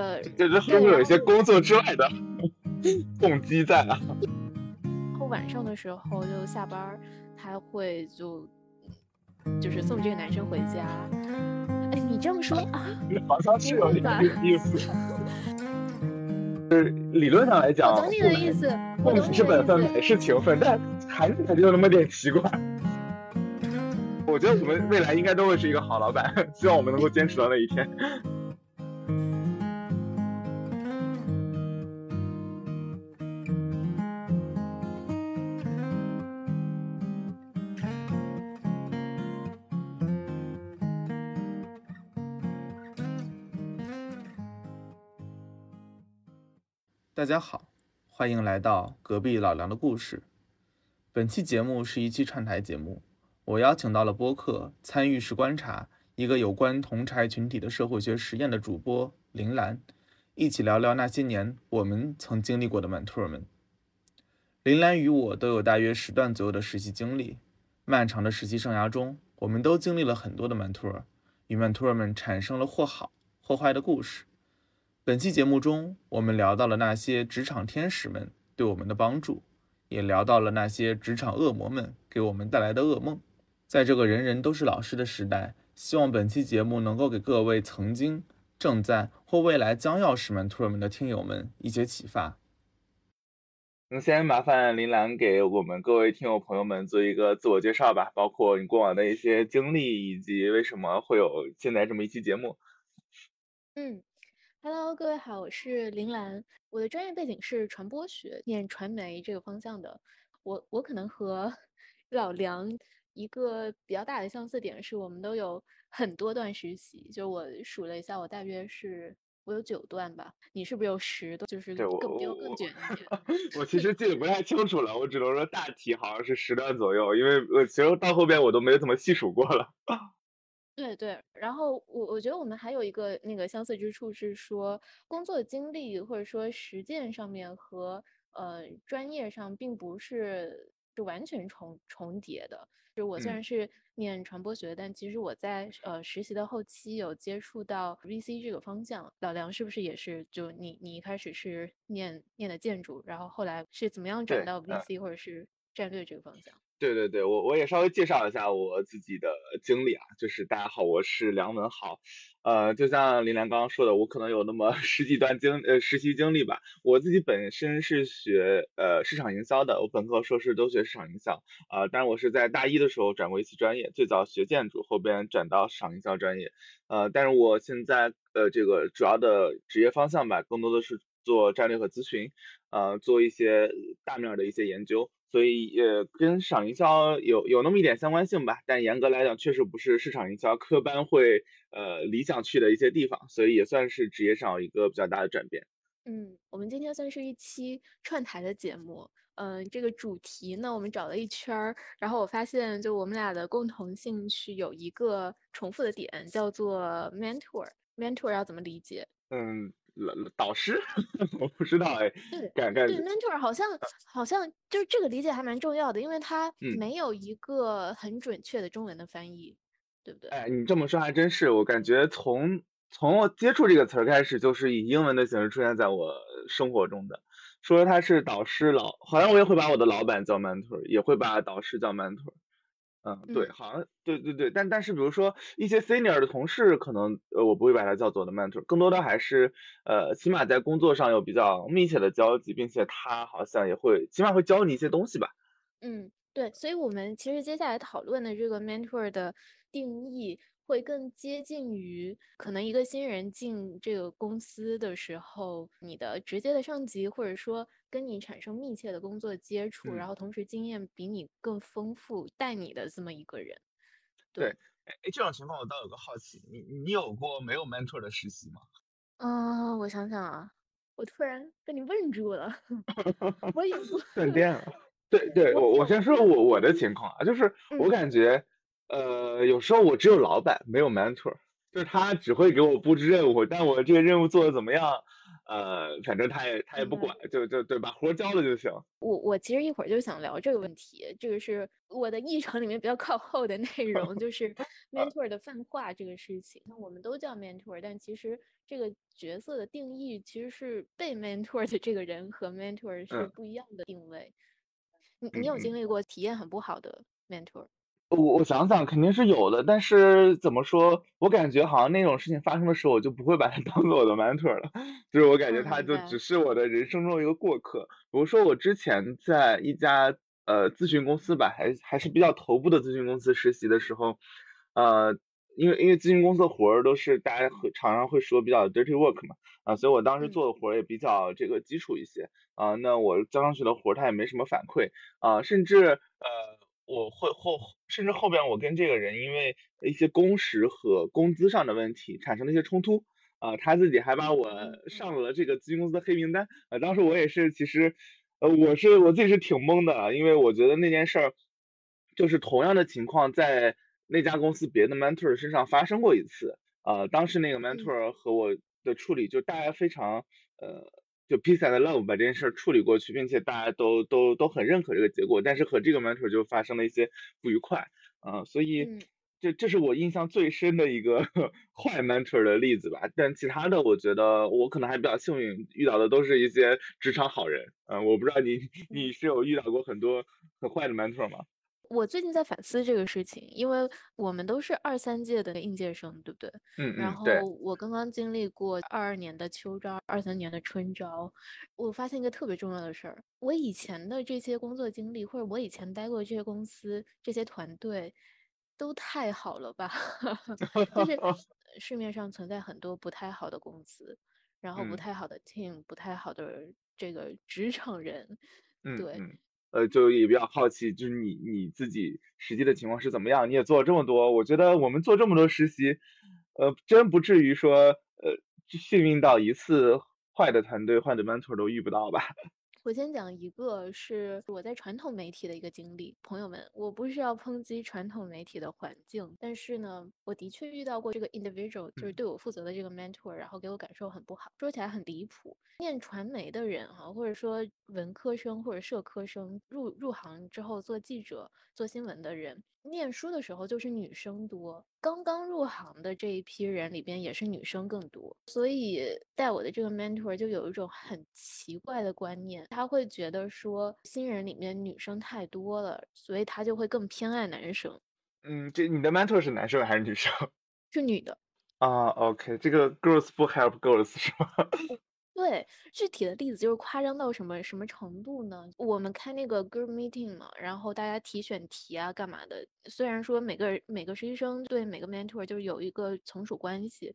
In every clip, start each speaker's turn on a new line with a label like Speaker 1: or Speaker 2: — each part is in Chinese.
Speaker 1: 呃，
Speaker 2: 就是会不会有一些工作之外的 动机在啊？
Speaker 1: 然后晚上的时候就下班，他会就就是送这个男生回家。哎，你这么说啊，
Speaker 2: 好像是有点意思。就是理论上来讲，
Speaker 1: 我懂你的意思，我懂
Speaker 2: 是本分，美是情分，但还是感觉有那么点奇怪。我觉得我们未来应该都会是一个好老板，希望我们能够坚持到那一天。
Speaker 3: 大家好，欢迎来到隔壁老梁的故事。本期节目是一期串台节目，我邀请到了播客参与式观察一个有关同柴群体的社会学实验的主播林兰，一起聊聊那些年我们曾经历过的曼特尔们。林兰与我都有大约十段左右的实习经历，漫长的实习生涯中，我们都经历了很多的曼特尔，与曼特尔们产生了或好或坏的故事。本期节目中，我们聊到了那些职场天使们对我们的帮助，也聊到了那些职场恶魔们给我们带来的噩梦。在这个人人都是老师的时代，希望本期节目能够给各位曾经、正在或未来将要是 mentor 们的听友们一些启发。
Speaker 2: 那先麻烦林兰给我们各位听友朋友们做一个自我介绍吧，包括你过往的一些经历，以及为什么会有现在这么一期节目。
Speaker 1: 嗯。Hello，各位好，我是林兰。我的专业背景是传播学，念传媒这个方向的。我我可能和 老梁一个比较大的相似点是，我们都有很多段实习。就我数了一下，我大约是我有九段吧。你是不是有十段？就是更比我更卷一点。
Speaker 2: 我其实记得不太清楚了，我只能说大体好像是十段左右，因为我其实到后边我都没怎么细数过了。
Speaker 1: 对对，然后我我觉得我们还有一个那个相似之处是说，工作经历或者说实践上面和呃专业上并不是就完全重重叠的。就我虽然是念传播学，但其实我在呃实习的后期有接触到 VC 这个方向。老梁是不是也是？就你你一开始是念念的建筑，然后后来是怎么样转到 VC 或者是战略这个方向？
Speaker 2: 对对对，我我也稍微介绍一下我自己的经历啊，就是大家好，我是梁文豪，呃，就像林兰刚刚说的，我可能有那么 十几段经呃实习经历吧。我自己本身是学呃市场营销的，我本科硕士都学市场营销，啊，但是我是在大一的时候转过一次专业，最早学建筑，后边转到市场营销专业，呃，但是我现在呃这个主要的职业方向吧，更多的是做战略和咨询，呃，做一些大面的一些研究。所以呃，跟市场营销有有那么一点相关性吧，但严格来讲，确实不是市场营销科班会呃理想去的一些地方，所以也算是职业上一个比较大的转变。
Speaker 1: 嗯，我们今天算是一期串台的节目，嗯，这个主题呢，我们找了一圈儿，然后我发现就我们俩的共同兴趣有一个重复的点，叫做 mentor。mentor 要怎么理解？
Speaker 2: 嗯。导师，我不知道哎。
Speaker 1: 对，
Speaker 2: 感感
Speaker 1: 对，mentor 好像好像就是这个理解还蛮重要的，因为它没有一个很准确的中文的翻译，对不对？
Speaker 2: 哎，你这么说还真是，我感觉从从我接触这个词儿开始，就是以英文的形式出现在我生活中的。说他是导师老，好像我也会把我的老板叫 mentor，也会把导师叫 mentor。嗯，对，好像对对对，但但是比如说一些 senior 的同事，可能呃我不会把他叫做的 mentor，更多的还是呃起码在工作上有比较密切的交集，并且他好像也会起码会教你一些东西吧。
Speaker 1: 嗯，对，所以我们其实接下来讨论的这个 mentor 的定义。会更接近于可能一个新人进这个公司的时候，你的直接的上级，或者说跟你产生密切的工作接触，然后同时经验比你更丰富，带你的这么一个人。
Speaker 2: 对，哎，这种情况我倒有个好奇，你你有过没有 mentor 的实习吗？
Speaker 1: 啊，我想想啊，我突然被你问住了，我有
Speaker 2: 断电了。对对，我我先说我我的情况啊，就是我感觉。呃，有时候我只有老板，没有 mentor，就是他只会给我布置任务，但我这个任务做的怎么样，呃，反正他也他也不管，就就对，把活儿交了就行。
Speaker 1: 我我其实一会儿就想聊这个问题，这个是我的议程里面比较靠后的内 容，就是 mentor 的泛化这个事情。那我们都叫 mentor，但其实这个角色的定义其实是被 mentor 的这个人和 mentor 是
Speaker 2: 嗯
Speaker 1: 不一样的定位。你你有经历过体验很不好的 mentor？
Speaker 2: 我我想想肯定是有的，但是怎么说，我感觉好像那种事情发生的时候，我就不会把它 当做我的 mentor 了，就是我感觉他就只是我的人生中一个过客。比如说我之前在一家呃咨询公司吧，还还是比较头部的咨询公司实习的时候，呃，因为因为咨询公司的活儿都是大家会常常会说比较 dirty work 嘛，啊，所以我当时
Speaker 1: 嗯
Speaker 2: 做的活儿也比较这个基础一些，啊，那我交上去的活儿他也没什么反馈，啊，甚至呃。我会后，甚至后边我跟这个人因为一些工时和工资上的问题产生了一些冲突，啊、他自己还把我上了这个咨询公司的黑名单，啊、当时我也是其实，呃，我是我自己是挺懵的啊，因为我觉得那件事儿，就是同样的情况在那家公司别的 mentor 身上发生过一次，呃，当时那个 mentor 和我的处理就大家非常呃。就 peace and love 把这件事儿处理过去，并且大家都都都很认可这个结果，但是和这个 mentor 就发生了一些不愉快，啊、所以
Speaker 1: 嗯
Speaker 2: 这这是我印象最深的一个 坏 mentor 的例子吧。但其他的，我觉得我可能还比较幸运，遇到的都是一些职场好人。嗯、我不知道你 你是有遇到过很多很坏的 mentor 吗？
Speaker 1: 我最近在反思这个事情，因为我们都是二三届的应届生，对不对？
Speaker 2: 嗯
Speaker 1: 然后我刚刚经历过二二年的秋招，二三年的春招，我发现一个特别重要的事儿，我以前的这些工作经历，或者我以前待过的这些公司、这些团队，都太好了吧？就 是市面上存在很多不太好的公司，然后不
Speaker 2: 嗯
Speaker 1: 太好的 team，不太好的这个职场人，对。
Speaker 2: 呃，就也比较好奇，就是你你自己实际的情况是怎么样？你也做了这么多，我觉得我们做这么多实习，呃，真不至于说呃幸运到一次坏的团队、坏的 mentor 都遇不到吧？
Speaker 1: 我先讲一个是我在传统媒体的一个经历，朋友们，我不是要抨击传统媒体的环境，但是呢，我的确遇到过这个 individual，就是
Speaker 2: 嗯
Speaker 1: 对我负责的这个 mentor，然后给我感受很不好，说起来很离谱。念传媒的人哈、或者说文科生或者社科生入入行之后做记者、做新闻的人，念书的时候就是女生多，刚刚入行的这一批人里边也是女生更多，所以带我的这个 mentor 就有一种很奇怪的观念，他会觉得说新人里面女生太多了，所以他就会更偏爱男生，
Speaker 2: 嗯，这你的 mentor 是男生还是女生？
Speaker 1: 是女的。
Speaker 2: 啊，OK，这个 girls 不 help girls 是吗？
Speaker 1: 对，具体的例子就是夸张到什么什么程度呢？我们开那个 group meeting 嘛，然后大家提选题啊，干嘛的？虽然说每个人每个实习生对每个 mentor 就是有一个从属关系，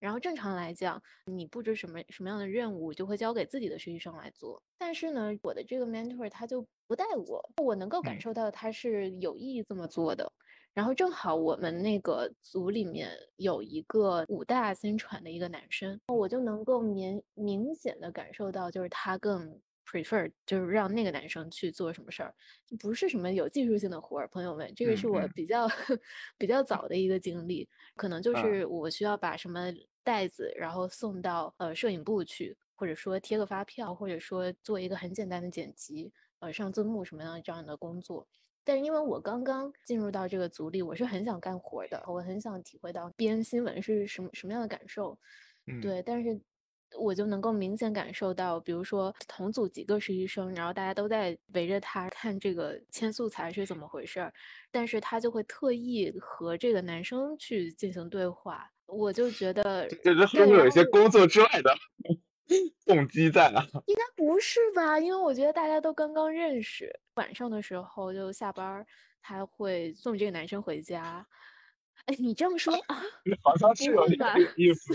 Speaker 1: 然后正常来讲，你布置什么什么样的任务，就会交给自己的实习生来做。但是呢，我的这个 mentor 他就不带我，我能够感
Speaker 2: 嗯
Speaker 1: 受到他是有意这么做的。然后正好我们那个组里面有一个武大新传的一个男生，我就能够明明显的感受到，就是他更 prefer 就是让那个男生去做什么事儿，不是什么有技术性的活儿。朋友们，这个是我比较 比较早的一个经历，可能就
Speaker 2: 啊
Speaker 1: 是我需要把什么袋子，然后送到呃摄影部去，或者说贴个发票，或者说做一个很简单的剪辑，呃上字幕什么样的这样的工作。但是因为我刚刚进入到这个组里，我是很想干活儿的，我很想体会到编新闻是什么什么样的感受。
Speaker 2: 嗯。
Speaker 1: 对，但是我就能够明显感受到，比如说同组几个实习生，然后大家都在围着他看这个签素材是怎么回事儿，但是他就会特意和这个男生去进行对话，我就觉得
Speaker 2: 这这这会
Speaker 1: 对，
Speaker 2: 不会有一些工作之外的 动机在哪？
Speaker 1: 应该不是吧？因为我觉得大家都刚刚认识，晚上的时候就下班儿，他会送这个男生回家。哎，你这么说啊？
Speaker 2: 好像是？有点这个意思。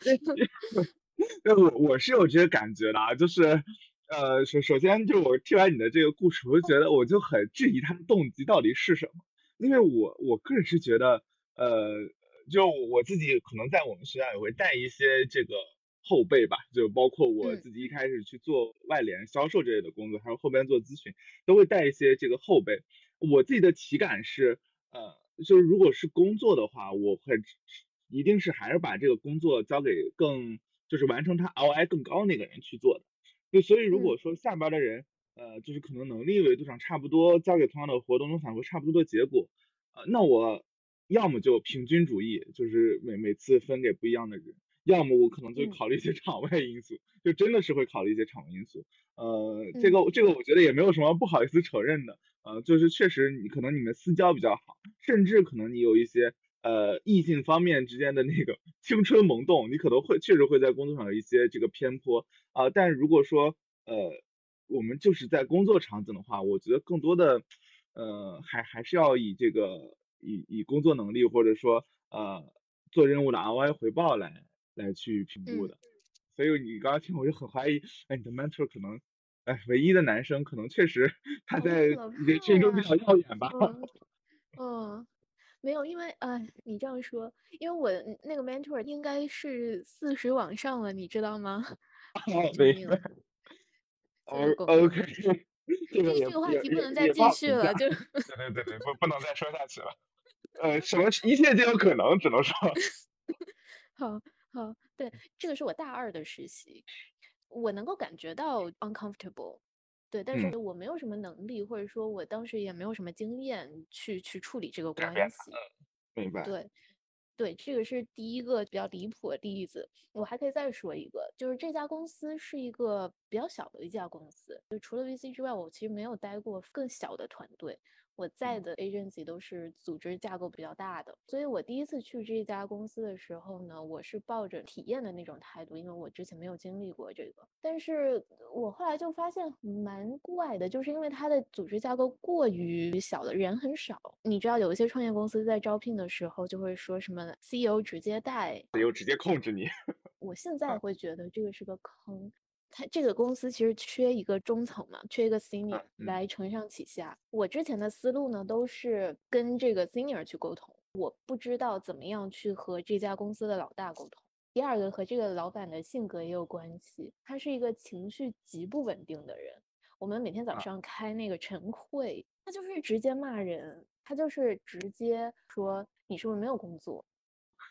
Speaker 2: 那我我是有这个感觉的啊，就是，呃，首首先就我听完你的这个故事，我就觉得我就很质疑他的动机到底是什么，因为我我个人是觉得，呃，就我自己可能在我们学校也会带一些这个后辈吧，就包括我
Speaker 1: 嗯
Speaker 2: 自己一开始去做外联销售之类的工作，还有后边做咨询，都会带一些这个后辈。我自己的体感是，呃，就是如果是工作的话，我会一定是还是把这个工作交给更就是完成他 ROI 更高那个人去做的。就所以如果说下边的人，呃，就是可能能力维度上差不多，交给同样的活动能反馈差不多的结果，呃，那我要么就平均主义，就是每每次分给不一样的人，要么我可能就考虑一些场外因素，就真的是会考虑一些场外因素。呃，这个这个我觉得也没有什么不好意思承认的，呃，就是确实你可能你们私交比较好，甚至可能你有一些呃异性方面之间的那个青春萌动，你可能会确实会在工作上有一些这个偏颇啊，但如果说呃。我们就是在工作场景的话，我觉得更多的，呃，还还是要以这个以以工作能力或者说呃做任务的 ROI 回报来来去评估的。所以你刚刚听我就很怀疑，哎，你的 mentor 可能，哎，唯一的男生可能确实他在人群中比较耀眼吧。
Speaker 1: 嗯，没有，因为哎，你这样说，因为我那个 mentor 应该是四十往上了，你知道吗？
Speaker 2: 对。OK，
Speaker 1: 这个这个话题不能再继续了，就
Speaker 2: 对对对，不 不能再说下去了。呃，什么一切皆有可能，只能说。
Speaker 1: 好好，对，这个是我大二的实习，我能够感觉到 uncomfortable，对，但是我没有什么能力，或者说我当时也没有什么经验去去处理这个关系。
Speaker 2: 明白。
Speaker 1: 对。对，这个是第一个比较离谱的例子。我还可以再说一个，就是这家公司是一个比较小的一家公司，就除了 VC 之外，我其实没有待过更小的团队。我在的 agency 都是组织架构比较大的，所以我第一次去这家公司的时候呢，我是抱着体验的那种态度，因为我之前没有经历过这个。但是我后来就发现蛮怪的，就是因为它的组织架构过于小了，人很少。你知道有一些创业公司在招聘的时候就会说什么 CEO 直接带
Speaker 2: ，CEO 直接控制你。
Speaker 1: 我现在 会觉得这个是个坑。他这个公司其实缺一个中层嘛，缺一个 senior 来承上启下。我之前的思路呢，都是跟这个 senior 去沟通，我不知道怎么样去和这家公司的老大沟通。第二个和这个老板的性格也有关系，他是一个情绪极不稳定的人。我们每天早上开那个晨会，他就是直接骂人，他就是直接说你是不是没有工作。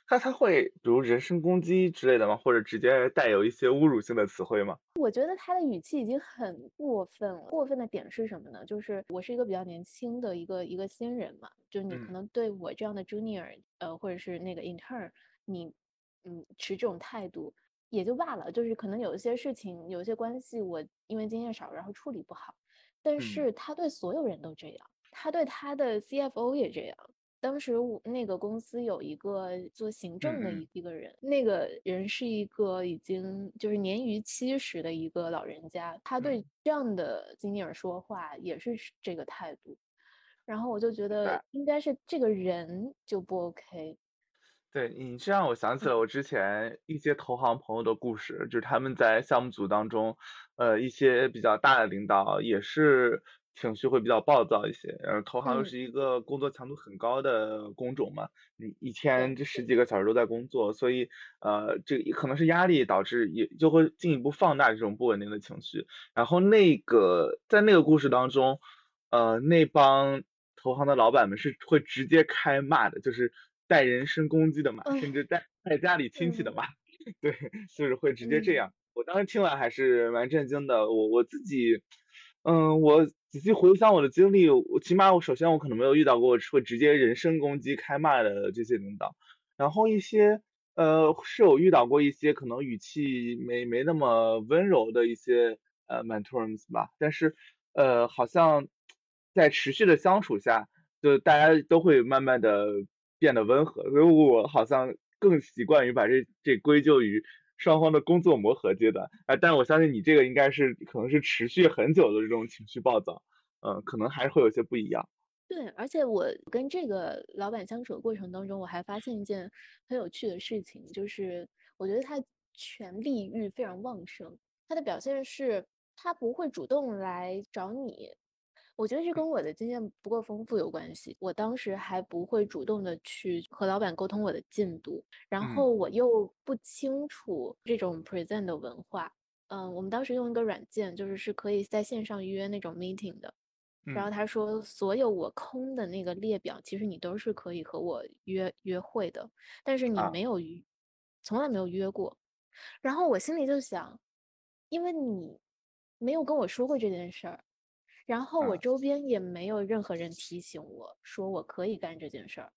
Speaker 2: 那他会比如人身攻击之类的吗？或者直接带有一些侮辱性的词汇吗？
Speaker 1: 我觉得他的语气已经很过分了。过分的点是什么呢？就是我是一个比较年轻的一个一个新人嘛，就你可能对我这样的 junior，呃，或者是那个 intern，你嗯持这种态度也就罢了。就是可能有一些事情，有一些关系，我因为经验少，然后处理不好。但是他对所有人都这样，他对他的 CFO 也这样。当时我那个公司有一个做行政的一一个人，那个人是一个已经就是年逾七十的一个老人家，他对这样的经理人说话也是这个态度，然后我就觉得应该是这个人就不 OK。
Speaker 2: 对你这让我想起了我之前一些投行朋友的故事，就是他们在项目组当中，呃，一些比较大的领导也是。情绪会比较暴躁一些，然后投行又是一个工作强度很高的工种嘛，你一天这十几个小时都在工作，所以呃，这可能是压力导致也就会进一步放大这种不稳定的情绪。然后那个在那个故事当中，呃，那帮投行的老板们是会直接开骂的，就是带人身攻击的骂，甚至带带家里亲戚的骂，对，就是会直接这样。我当时听完还是蛮震惊的，我我自己。嗯，我仔细回想我的经历，我起码我首先我可能没有遇到过会直接人身攻击、开骂的这些领导，然后一些呃是有遇到过一些可能语气没没那么温柔的一些呃 mentors 吧，但是呃好像在持续的相处下，就大家都会慢慢的变得温和，所以我好像更习惯于把这这归咎于。双方的工作磨合阶段，哎，但我相信你这个应该是可能是持续很久的这种情绪暴躁，嗯，可能还是会有些不一样。
Speaker 1: 对，而且我跟这个老板相处的过程当中，我还发现一件很有趣的事情，就是我觉得他权力欲非常旺盛，他的表现是他不会主动来找你。我觉得这跟我的经验不够丰富有关系。我当时还不会主动的去和老板沟通我的进度，然后我又不清楚这种 present 的文化。嗯，我们当时用一个软件，就是是可以在线上约那种 meeting 的。然后他说，所有我空的那个列表，其实你都是可以和我约约会的，但是你没有约，从来没有约过。然后我心里就想，因为你没有跟我说过这件事儿，然后我
Speaker 2: 啊
Speaker 1: 周边也没有任何人提醒我说我可以干这件事儿。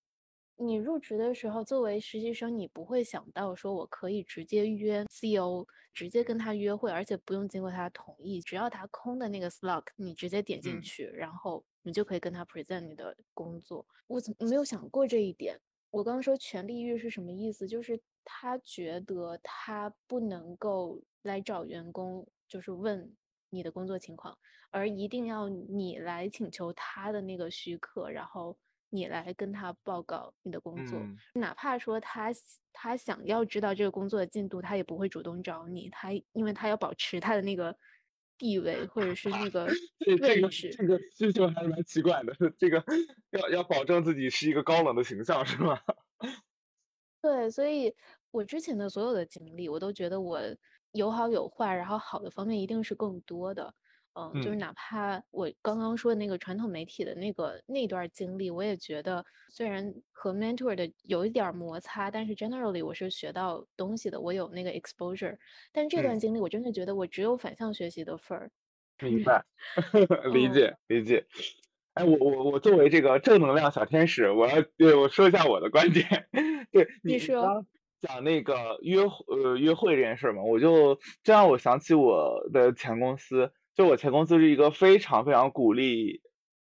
Speaker 1: 你入职的时候，作为实习生，你不会想到说我可以直接约 CEO，直接跟他约会，而且不用经过他同意，只要他空的那个 slot，你直接点进
Speaker 2: 嗯
Speaker 1: 去，然后你就可以跟他 present 你的工作。我怎么没有想过这一点？我刚刚说权力欲是什么意思？就是他觉得他不能够来找员工，就是问你的工作情况，而一定要你来请求他的那个许可，然后你来跟他报告你的工作。
Speaker 2: 嗯
Speaker 1: 哪怕说他他想要知道这个工作的进度，他也不会主动找你，他因为他要保持他的那个地位或者是那个
Speaker 2: 这这个。这个需求还是蛮奇怪的，这个要要保证自己是一个高冷的形象是吧？
Speaker 1: 对，所以我之前的所有的经历，我都觉得我有好有坏，然后好的方面一定是更多的。嗯，就是
Speaker 2: 嗯
Speaker 1: 哪怕我刚刚说的那个传统媒体的那个那段经历，我也觉得虽然和 mentor 的有一点儿摩擦，但是 generally 我是学到东西的，我有那个 exposure。但这段
Speaker 2: 嗯，
Speaker 1: 经历，我真的觉得我只有反向学习的份儿。
Speaker 2: 明白 理
Speaker 1: 嗯
Speaker 2: 解理解。哎，我我我作为这个正能量小天使，我要对我说一下我的观点。对你
Speaker 1: 说，
Speaker 2: 刚讲那个约会呃约会这件事儿嘛，我就这让我想起我的前公司，就我前公司是一个非常非常鼓励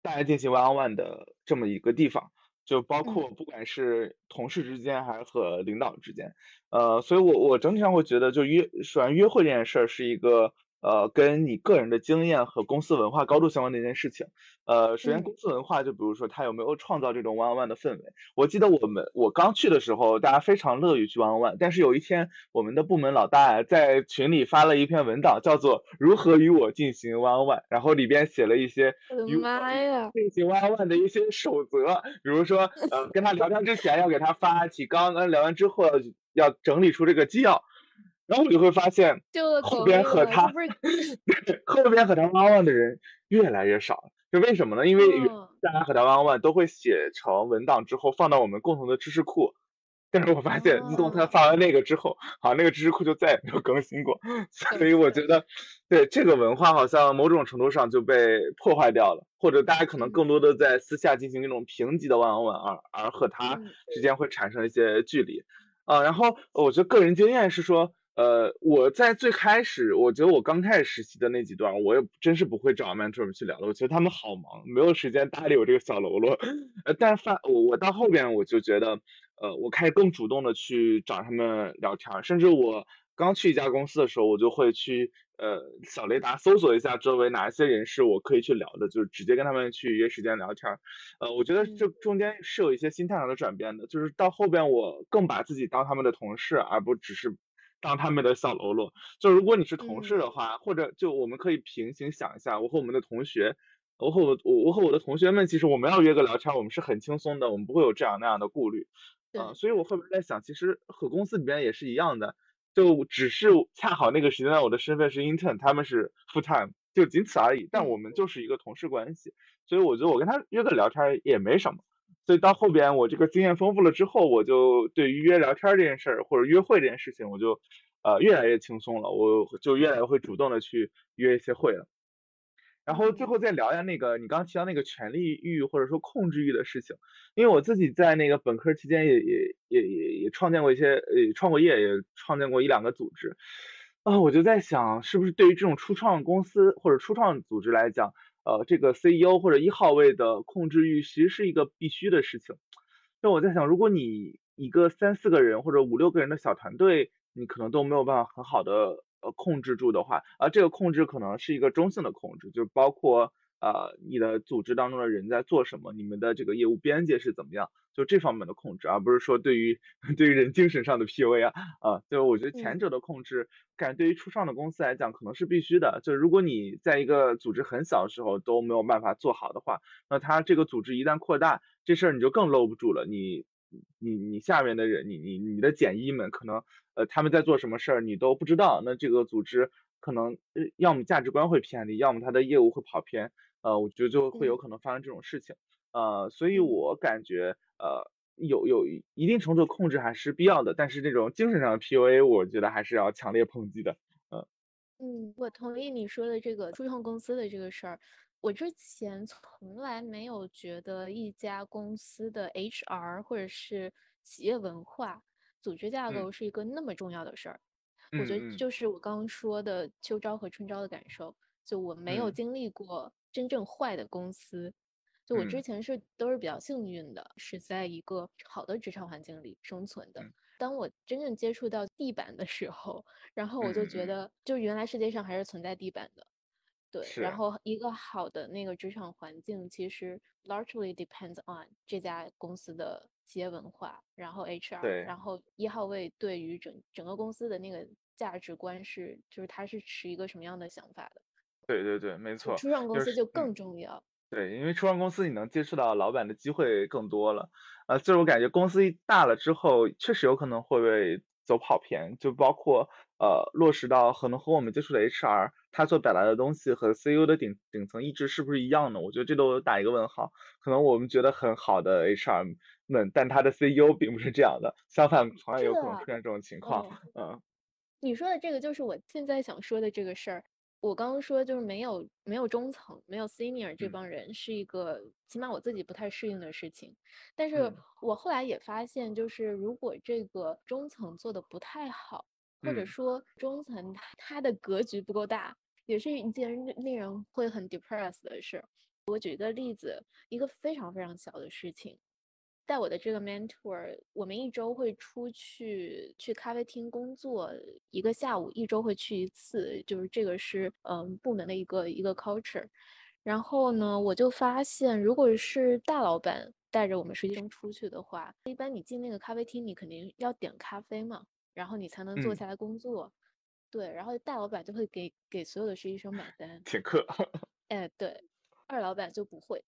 Speaker 2: 大家进行 one on one 的这么一个地方，就包
Speaker 1: 嗯。
Speaker 2: 括不管是同事之间还是和领导之间，呃，所以我我整体上会觉得，就约虽然约会这件事儿是一个呃跟你个人的经验和公司文化高度相关的一件事情。呃，首先
Speaker 1: 嗯
Speaker 2: 公司文化，就比如说它有没有创造这种 one on one 的氛围。我记得我们我刚去的时候，大家非常乐于去 one on one，但是有一天我们的部门老大在群里发了一篇文档，叫做如何与我进行 one on one，然后里边写了一些
Speaker 1: 我的
Speaker 2: 与我
Speaker 1: 妈呀！
Speaker 2: 进行 one on one 的一些守则，比如说呃跟他聊天之前要给他发提纲，跟聊完之后要要整理出这个纪要。然后你就会发现，后边和他后边和他 on one 的人越来越少了。就为什么呢？因为大家和他 on one 都会写成文档之后放到我们共同的知识库，但是我发现自从他
Speaker 1: 哦，
Speaker 2: 发完那个之后，好像那个知识库就再也没有更新过，所以我觉得，对这个文化好像某种程度上就被破坏掉了，或者大家可能
Speaker 1: 嗯
Speaker 2: 更多的在私下进行那种评级的 one on one，而而和他
Speaker 1: 嗯
Speaker 2: 之间会产生一些距离。啊，然后我觉得个人经验是说，呃，我在最开始，我觉得我刚开始实习的那几段，我也真是不会找 mentor 去聊的，我觉得他们好忙，没有时间搭理我这个小喽啰。呃，但是发我我到后边我就觉得，呃，我开始更主动的去找他们聊天儿，甚至我刚去一家公司的时候，我就会去呃小雷达搜索一下周围哪一些人是我可以去聊的，就是直接跟他们去约时间聊天儿。呃，我觉得这
Speaker 1: 嗯
Speaker 2: 中间是有一些心态上的转变的，就是到后边我更把自己当他们的同事，而不只是当他们的小喽啰。就如果你是同事
Speaker 1: 嗯
Speaker 2: 的话，或者就我们可以平行想一下，我和我们的同学，我和我我我和我的同学们，其实我们要约个聊天，我们是很轻松的，我们不会有这样那样的顾虑。呃，所以我后边在想，其实和公司里边也是一样的，就只是恰好那个时间段我的身份是 intern，他们是 full time，就仅此而已。但我
Speaker 1: 嗯
Speaker 2: 们就是一个同事关系，所以我觉得我跟他约个聊天儿也没什么。所以到后边我这个经验丰富了之后，我就对于约聊天这件事儿或者约会这件事情，我就呃越来越轻松了，我就越来越会主动的去约一些会了。然后最后再聊一下那个你刚刚提到那个权力欲或者说控制欲的事情，因为我自己在那个本科期间也也也也也创建过一些呃创过业，也创建过一两个组织，啊，我就在想，是不是对于这种初创公司或者初创组织来讲，呃，这个 CEO 或者一号位的控制欲其实是一个必须的事情。那我在想，如果你一个三四个人或者五六个人的小团队，你可能都没有办法很好的呃控制住的话，啊，这个控制可能是一个中性的控制，就包括呃你的组织当中的人在做什么，你们的这个业务边界是怎么样，就这方面的控制，而不是说对于 对于人精神上的 PUA 啊，啊，就我觉得前
Speaker 1: 嗯。
Speaker 2: 者的控制，感觉对于初创的公司来讲可能是必须的，就如果你在一个组织很小的时候都没有办法做好的话，那他这个组织一旦扩大，这事儿你就更搂不住了，你你你下面的人，你你你的简一们可能呃他们在做什么事儿你都不知道，那这个组织可能呃要么价值观会偏离，要么他的业务会跑偏，呃，我觉得就会有
Speaker 1: 嗯
Speaker 2: 可能发生这种事情，呃，所以
Speaker 1: 嗯
Speaker 2: 我感觉呃有有一定程度的控制还是必要的，但是这种精神上的 PUA，我觉得还是要强烈抨击的。嗯
Speaker 1: 嗯，我同意你说的这个初创公司的这个事儿。我之前从来没有觉得一家公司的 HR 或者是企业文化、组织架构是一个那么重要的事儿。我觉得就是我刚刚说的秋招和春招的感受，就我没有经历过真正坏的公司。就我之前是都是比较幸运的，是在一个好的职场环境里生存的。当我真正接触到地板的时候，然后我就觉得，就原来世界上还是存在地板的。对，然后一个好的那个职场环境，其实 largely depends on 这家公司的企业文化，然后 HR，然后一号位对于整整个公司的那个价值观是，就是他是持一个什么样的想法的。
Speaker 2: 对对对，没错。
Speaker 1: 初创公司就更重要。
Speaker 2: 对，因为初创公司你能接触到老板的机会更多了，呃，就是我感觉公司一大了之后，确实有可能会被走跑偏，就包括呃落实到可能和我们接触的 HR，他所表达的东西和 CEO 的顶顶层意志是不是一样的？我觉得这都打一个问号。可能我们觉得很好的 HR 们，但他的 CEO 并不是这样的，相反，从来有可能出现这种情况。嗯，
Speaker 1: 你说的这个就是我现在想说的这个事儿。我刚刚说就是没有没有中层，没有 senior 这帮人是一个起码我自己不太适应的事情。但是我后来也发现，就是如果这个中层做的不太好，或者说中层他的格局不够大，也是一件令人会很 depressed 的事。我举一个例子，一个非常非常小的事情。在我的这个 mentor，我们一周会出去去咖啡厅工作一个下午，一周会去一次，就是这个是嗯部门的一个一个 culture。然后呢，我就发现，如果是大老板带着我们实习生出去的话，一般你进那个咖啡厅，你肯定要点咖啡嘛，然后你才能坐下来工作。对，然后大老板就会给给所有的实习生买单，
Speaker 2: 请客。
Speaker 1: 哎，对，二老板就不会。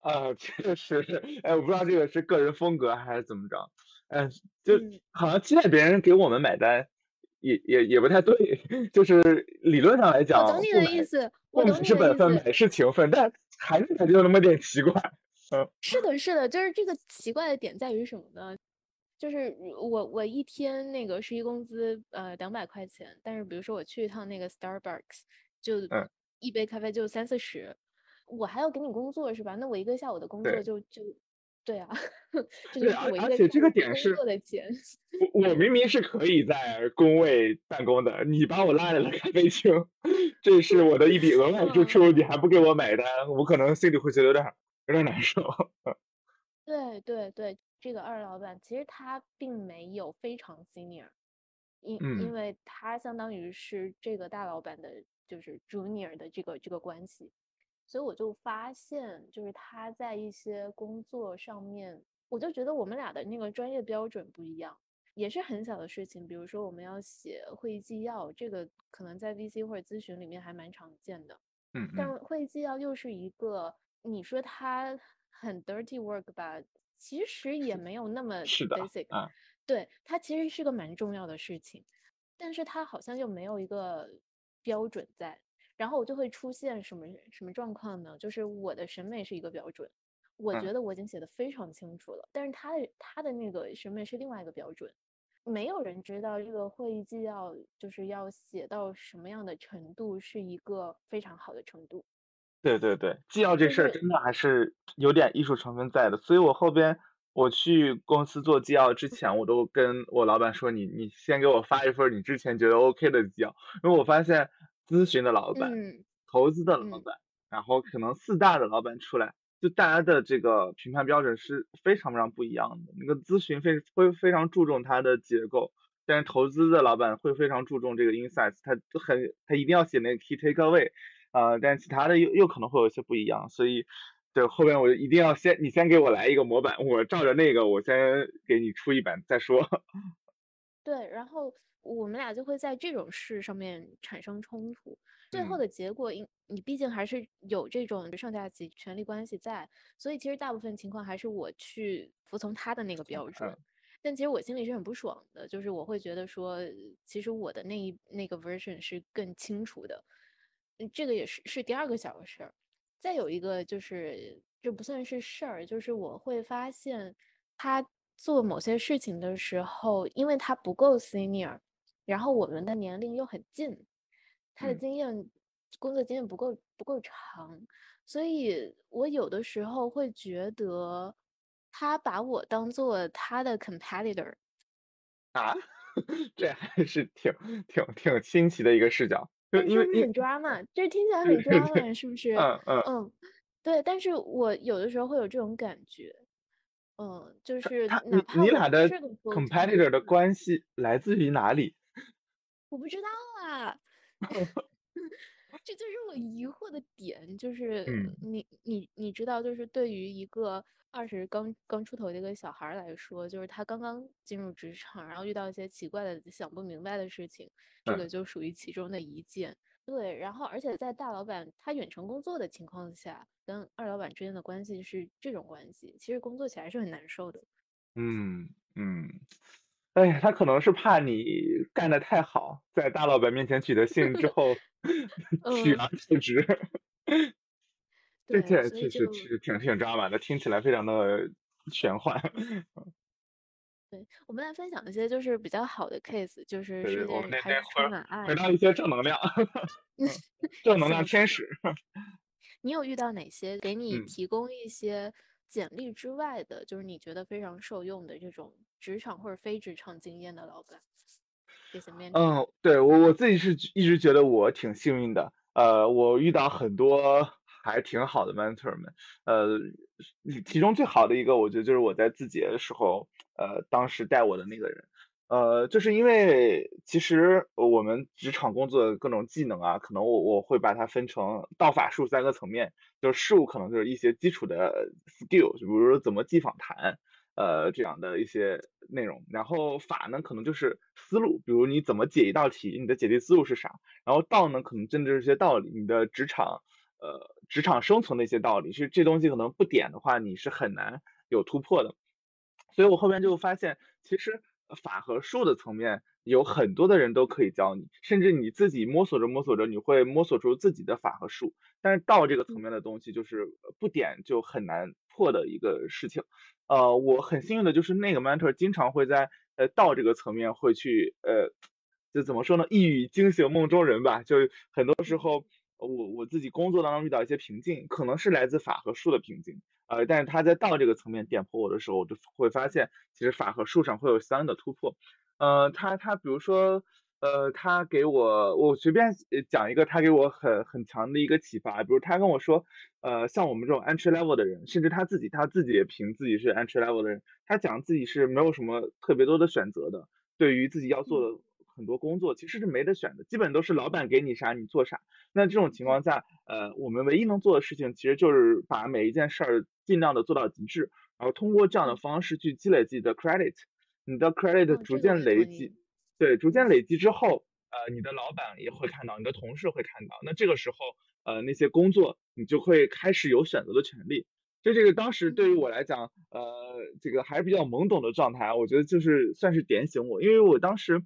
Speaker 2: 啊，确实，哎，我不知道这个是个人风格还是怎么着，嗯，就好像期待别人给我们买单，也也也不太对，就是理论上来讲，
Speaker 1: 我懂你的意思，我懂
Speaker 2: 是本分，买是情分，但还是感觉有那么点奇怪，嗯，
Speaker 1: 是的，是的，就是这个奇怪的点在于什么呢？就是我我一天那个实习工资呃两百块钱，但是比如说我去一趟那个 Starbucks，就一杯咖啡就三四十。我还要给你工作是吧？那我一个下午的工作就就，对啊，
Speaker 2: 对，而且这个点是，我我明明是可以在工位办公的，你把我拉来了咖啡厅，这是我的一笔额外支出，你还不给我买单，我可能心里会觉得有点有点难受。
Speaker 1: 对对对，这个二老板其实他并没有非常 senior，因因为他相当于是这个大老板的就是 junior 的这个这个关系。所以我就发现，就是他在一些工作上面，我就觉得我们俩的那个专业标准不一样，也是很小的事情。比如说我们要写会议纪要，这个可能在 VC 或者咨询里面还蛮常见的。
Speaker 2: 嗯。
Speaker 1: 但会议纪要又是一个，你说它很 dirty work 吧，其实也没有那么 basic。
Speaker 2: 啊。
Speaker 1: 对，它其实是个蛮重要的事情，但是它好像又没有一个标准在。然后我就会出现什么什么状况呢？就是我的审美是一个标准，我觉得我已经写的非常清楚了，但是他的他的那个审美是另外一个标准，没有人知道这个会议纪要就是要写到什么样的程度是一个非常好的程度。
Speaker 2: 对对对，纪要这事儿真的还是有点艺术成分在的，所以我后边我去公司做纪要之前，我都跟我老板说，你你先给我发一份你之前觉得 OK 的纪要，因为我发现。咨询的老板，投资的老板，然后可能四大的老板出来，就大家的这个评判标准是非常非常不一样的。那个咨询非会非常注重它的结构，但是投资的老板会非常注重这个 insights，他很他一定要写那个 key takeaway，啊，但其他的又又可能会有一些不一样。所以，对后边我一定要先你先给我来一个模板，我照着那个我先给你出一版再说。
Speaker 1: 对，然后。我们俩就会在这种事上面产生冲突，最后的结果，因你毕竟还是有这种上下级权力关系在，所以其实大部分情况还是我去服从他的那个标准，但其实我心里是很不爽的，就是我会觉得说，其实我的那一那个 version 是更清楚的，这个也是是第二个小事儿，再有一个就是这不算是事儿，就是我会发现他做某些事情的时候，因为他不够 senior，然后我们的年龄又很近，他的
Speaker 2: 嗯。
Speaker 1: 经验、工作经验不够不够长，所以我有的时候会觉得他把我当做他的 competitor。
Speaker 2: 啊，这还是挺挺挺新奇的一个视角，就
Speaker 1: 但是很
Speaker 2: 因为因
Speaker 1: 抓嘛？就是听起来 很抓嘛，是不是？
Speaker 2: 嗯嗯，
Speaker 1: 嗯，对。但是我有的时候会有这种感觉，嗯，就是
Speaker 2: 你你俩的
Speaker 1: 是个 full
Speaker 2: time，competitor 的
Speaker 1: 嗯，
Speaker 2: 关系来自于哪里？
Speaker 1: 我不知道啊。这就是我疑惑的点，就是
Speaker 2: 嗯
Speaker 1: 你你你知道，就是对于一个二十刚刚出头的一个小孩儿来说，就是他刚刚进入职场，然后遇到一些奇怪的想不明白的事情，这个
Speaker 2: 嗯
Speaker 1: 就属于其中的一件。对，然后而且在大老板他远程工作的情况下，跟二老板之间的关系是这种关系，其实工作起来是很难受的。
Speaker 2: 嗯嗯，哎呀，他可能是怕你干得太好，在大老板面前取得信任之 后取
Speaker 1: 嗯，
Speaker 2: 而代之。这
Speaker 1: 对，
Speaker 2: 这确实其实挺挺抓马的，听起来非常的玄幻。
Speaker 1: 对，我们来分享一些就是比较好的 case，就是
Speaker 2: 我们那
Speaker 1: 界还是
Speaker 2: 那回
Speaker 1: 充满爱。
Speaker 2: 回到一些正能量，嗯，正能量。天使。
Speaker 1: 你有遇到哪些给你
Speaker 2: 嗯。
Speaker 1: 提供一些简历之外的，就是你觉得非常受用的这种职场或者非职场经验的老板？谢谢。
Speaker 2: 嗯，对，我我自己是一直觉得我挺幸运的，呃，我遇到很多还挺好的 mentor 们，呃，其中最好的一个，我觉得就是我在字节的时候，呃，当时带我的那个人，呃，就是因为其实我们职场工作的各种技能啊，可能我我会把它分成道法术三个层面，就是事物可能就是一些基础的 skill，就比如说怎么记访谈。呃，这样的一些内容，然后法呢，可能就是思路，比如你怎么解一道题，你的解题思路是啥，然后道呢，可能真的是一些道理，你的职场，呃，职场生存的一些道理，是这东西可能不点的话，你是很难有突破的。所以我后面就发现，其实法和术的层面有很多的人都可以教你，甚至你自己摸索着摸索着，你会摸索出自己的法和术。但是道这个层面的东西，就是不点就很难破的一个事情。呃，我很幸运的就是那个 mentor 经常会在呃道这个层面会去呃，就怎么说呢，一语惊醒梦中人吧。就很多时候我我自己工作当中遇到一些瓶颈，可能是来自法和术的瓶颈，呃，但是他在道这个层面点破我的时候，我就会发现其实法和术上会有相应的突破。呃，他他比如说。呃，他给我，我随便讲一个他给我很很强的一个启发，比如他跟我说，呃，像我们这种 entry level 的人，甚至他自己他自己也评自己是 entry level 的人，他讲自己是没有什么特别多的选择的，对于自己要做的很多工作其实是没得选的，基本都是老板给你啥你做啥。那这种情况下，呃，我们唯一能做的事情其实就是把每一件事儿尽量的做到极致，然后通过这样的方式去积累自己的 credit，你的 credit 逐渐累积。对，逐渐累积之后，呃，你的老板也会看到，你的同事会看到，那这个时候，呃，那些工作你就会开始有选择的权利。所以这个当时对于我来讲，呃，这个还是比较懵懂的状态，我觉得就是算是点醒我，因为我当时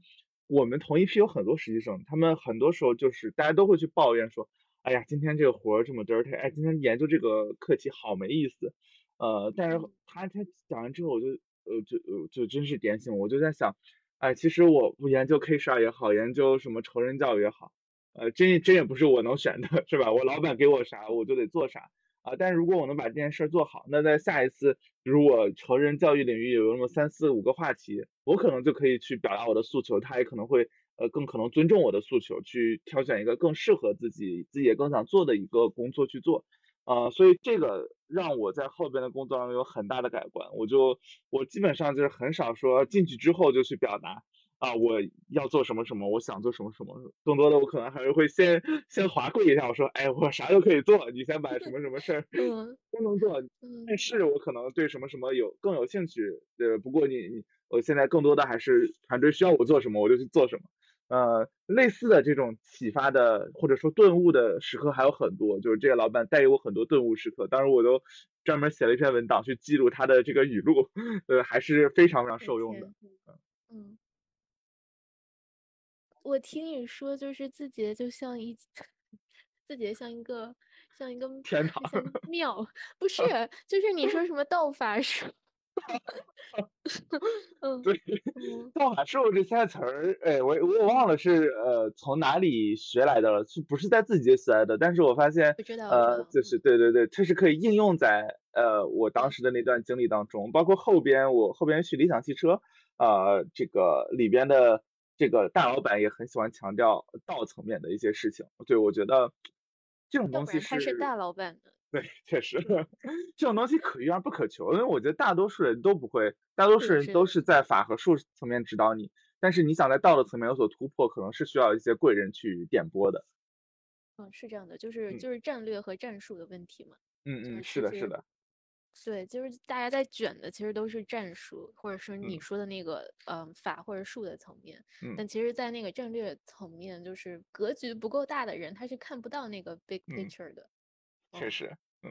Speaker 2: 我们同一批有很多实习生，他们很多时候就是大家都会去抱怨说，哎呀，今天这个活儿这么 dirty，哎，今天研究这个课题好没意思，呃，但是他他讲完之后，我就呃就就真是点醒我，我就在想。哎，其实我不研究 K 十二也好，研究什么成人教育也好，呃，真真也不是我能选的，是吧？我老板给我啥，我就得做啥啊。但如果我能把这件事做好，那在下一次，如果成人教育领域有那么三四五个话题，我可能就可以去表达我的诉求，他也可能会呃更可能尊重我的诉求，去挑选一个更适合自己、自己也更想做的一个工作去做。呃，所以这个让我在后边的工作上有很大的改观。我就我基本上就是很少说进去之后就去表达啊，我要做什么什么，我想做什么什么。更多的我可能还是会先先划过一下，我说，哎，我啥都可以做，你先把什么什么事儿 都能做。但是我可能对什么什么有更有兴趣。呃，不过你你我现在更多的还是团队需要我做什么，我就去做什么。呃，类似的这种启发的或者说顿悟的时刻还有很多，就是这个老板带给我很多顿悟时刻，当时我都专门写了一篇文档去记录他的这个语录，呃，还是非常非常受用的。
Speaker 1: 嗯，我听你说，就是字节就像一 字节像一个像一个
Speaker 2: 天堂
Speaker 1: 庙，不是，就是你说什么道法术。嗯，
Speaker 2: 对，道法术这三个词儿，哎，我我也忘了是呃从哪里学来的了，是不是在自己学来的？但是我发现，呃，就是对对对，它是可以应用在呃我当时的那段经历当中，包括后边我后边去理想汽车，呃，这个里边的这个大老板也很喜欢强调道层面的一些事情。对，我觉得这种东西
Speaker 1: 是他是大老板的。
Speaker 2: 对，确实，这种东西可遇而不可求，因为我觉得大多数人都不会，大多数人都是在法和术层面指导你，但是你想在道的层面有所突破，可能是需要一些贵人去点拨的。
Speaker 1: 嗯，是这样的，就是就是战略和战术的问题嘛。
Speaker 2: 嗯嗯，是的，是的。
Speaker 1: 对，就是大家在卷的其实都是战术，或者说你说的那个嗯法或者术的层面。
Speaker 2: 嗯。
Speaker 1: 但其实，在那个战略层面，就是格局不够大的人，他是看不到那个 big picture 的。
Speaker 2: 确实，嗯，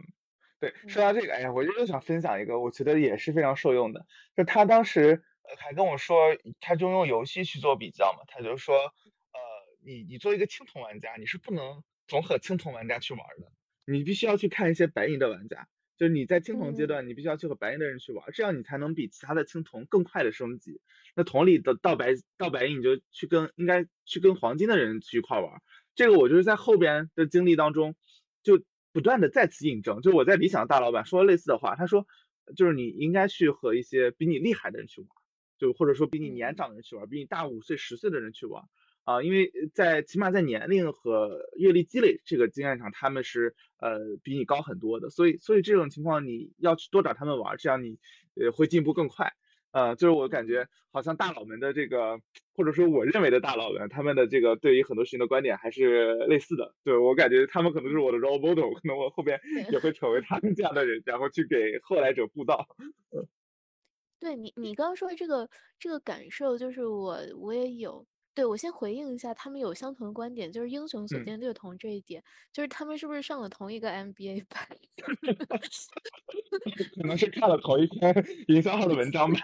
Speaker 2: 对，说到这个，哎呀，我就又想分享一个，我觉得也是非常受用的。就他当时还跟我说，他就用游戏去做比较嘛，他就说，呃，你你做一个青铜玩家，你是不能总和青铜玩家去玩的，你必须要去看一些白银的玩家，就是你在青铜阶段，你必须要去和白银的人去玩，这样你才能比其他的青铜更快的升级。那同理的，到白到白银，你就去跟应该去跟黄金的人去一块玩。这个我就是在后边的经历当中就。不断的再次印证，就是我在理想的大老板说了类似的话，他说，就是你应该去和一些比你厉害的人去玩，就或者说比你年长的人去玩，比你大五岁十岁的人去玩，啊，因为在起码在年龄和阅历积累这个经验上，他们是呃比你高很多的，所以所以这种情况你要去多找他们玩，这样你呃会进步更快。呃，就是我感觉好像大佬们的这个，或者说我认为的大佬们，他们的这个对于很多事情的观点还是类似的。对我感觉他们可能是我的 role model，可能我后边也会成为他们这样的人，然后去给后来者布道。
Speaker 1: 对你，你刚刚说的这个这个感受，就是我我也有。对我先回应一下，他们有相同的观点，就是英雄所见略同这一点，就是他们是不是上了同一个 MBA 班？
Speaker 2: 可能是看了同一篇营销号的文章吧。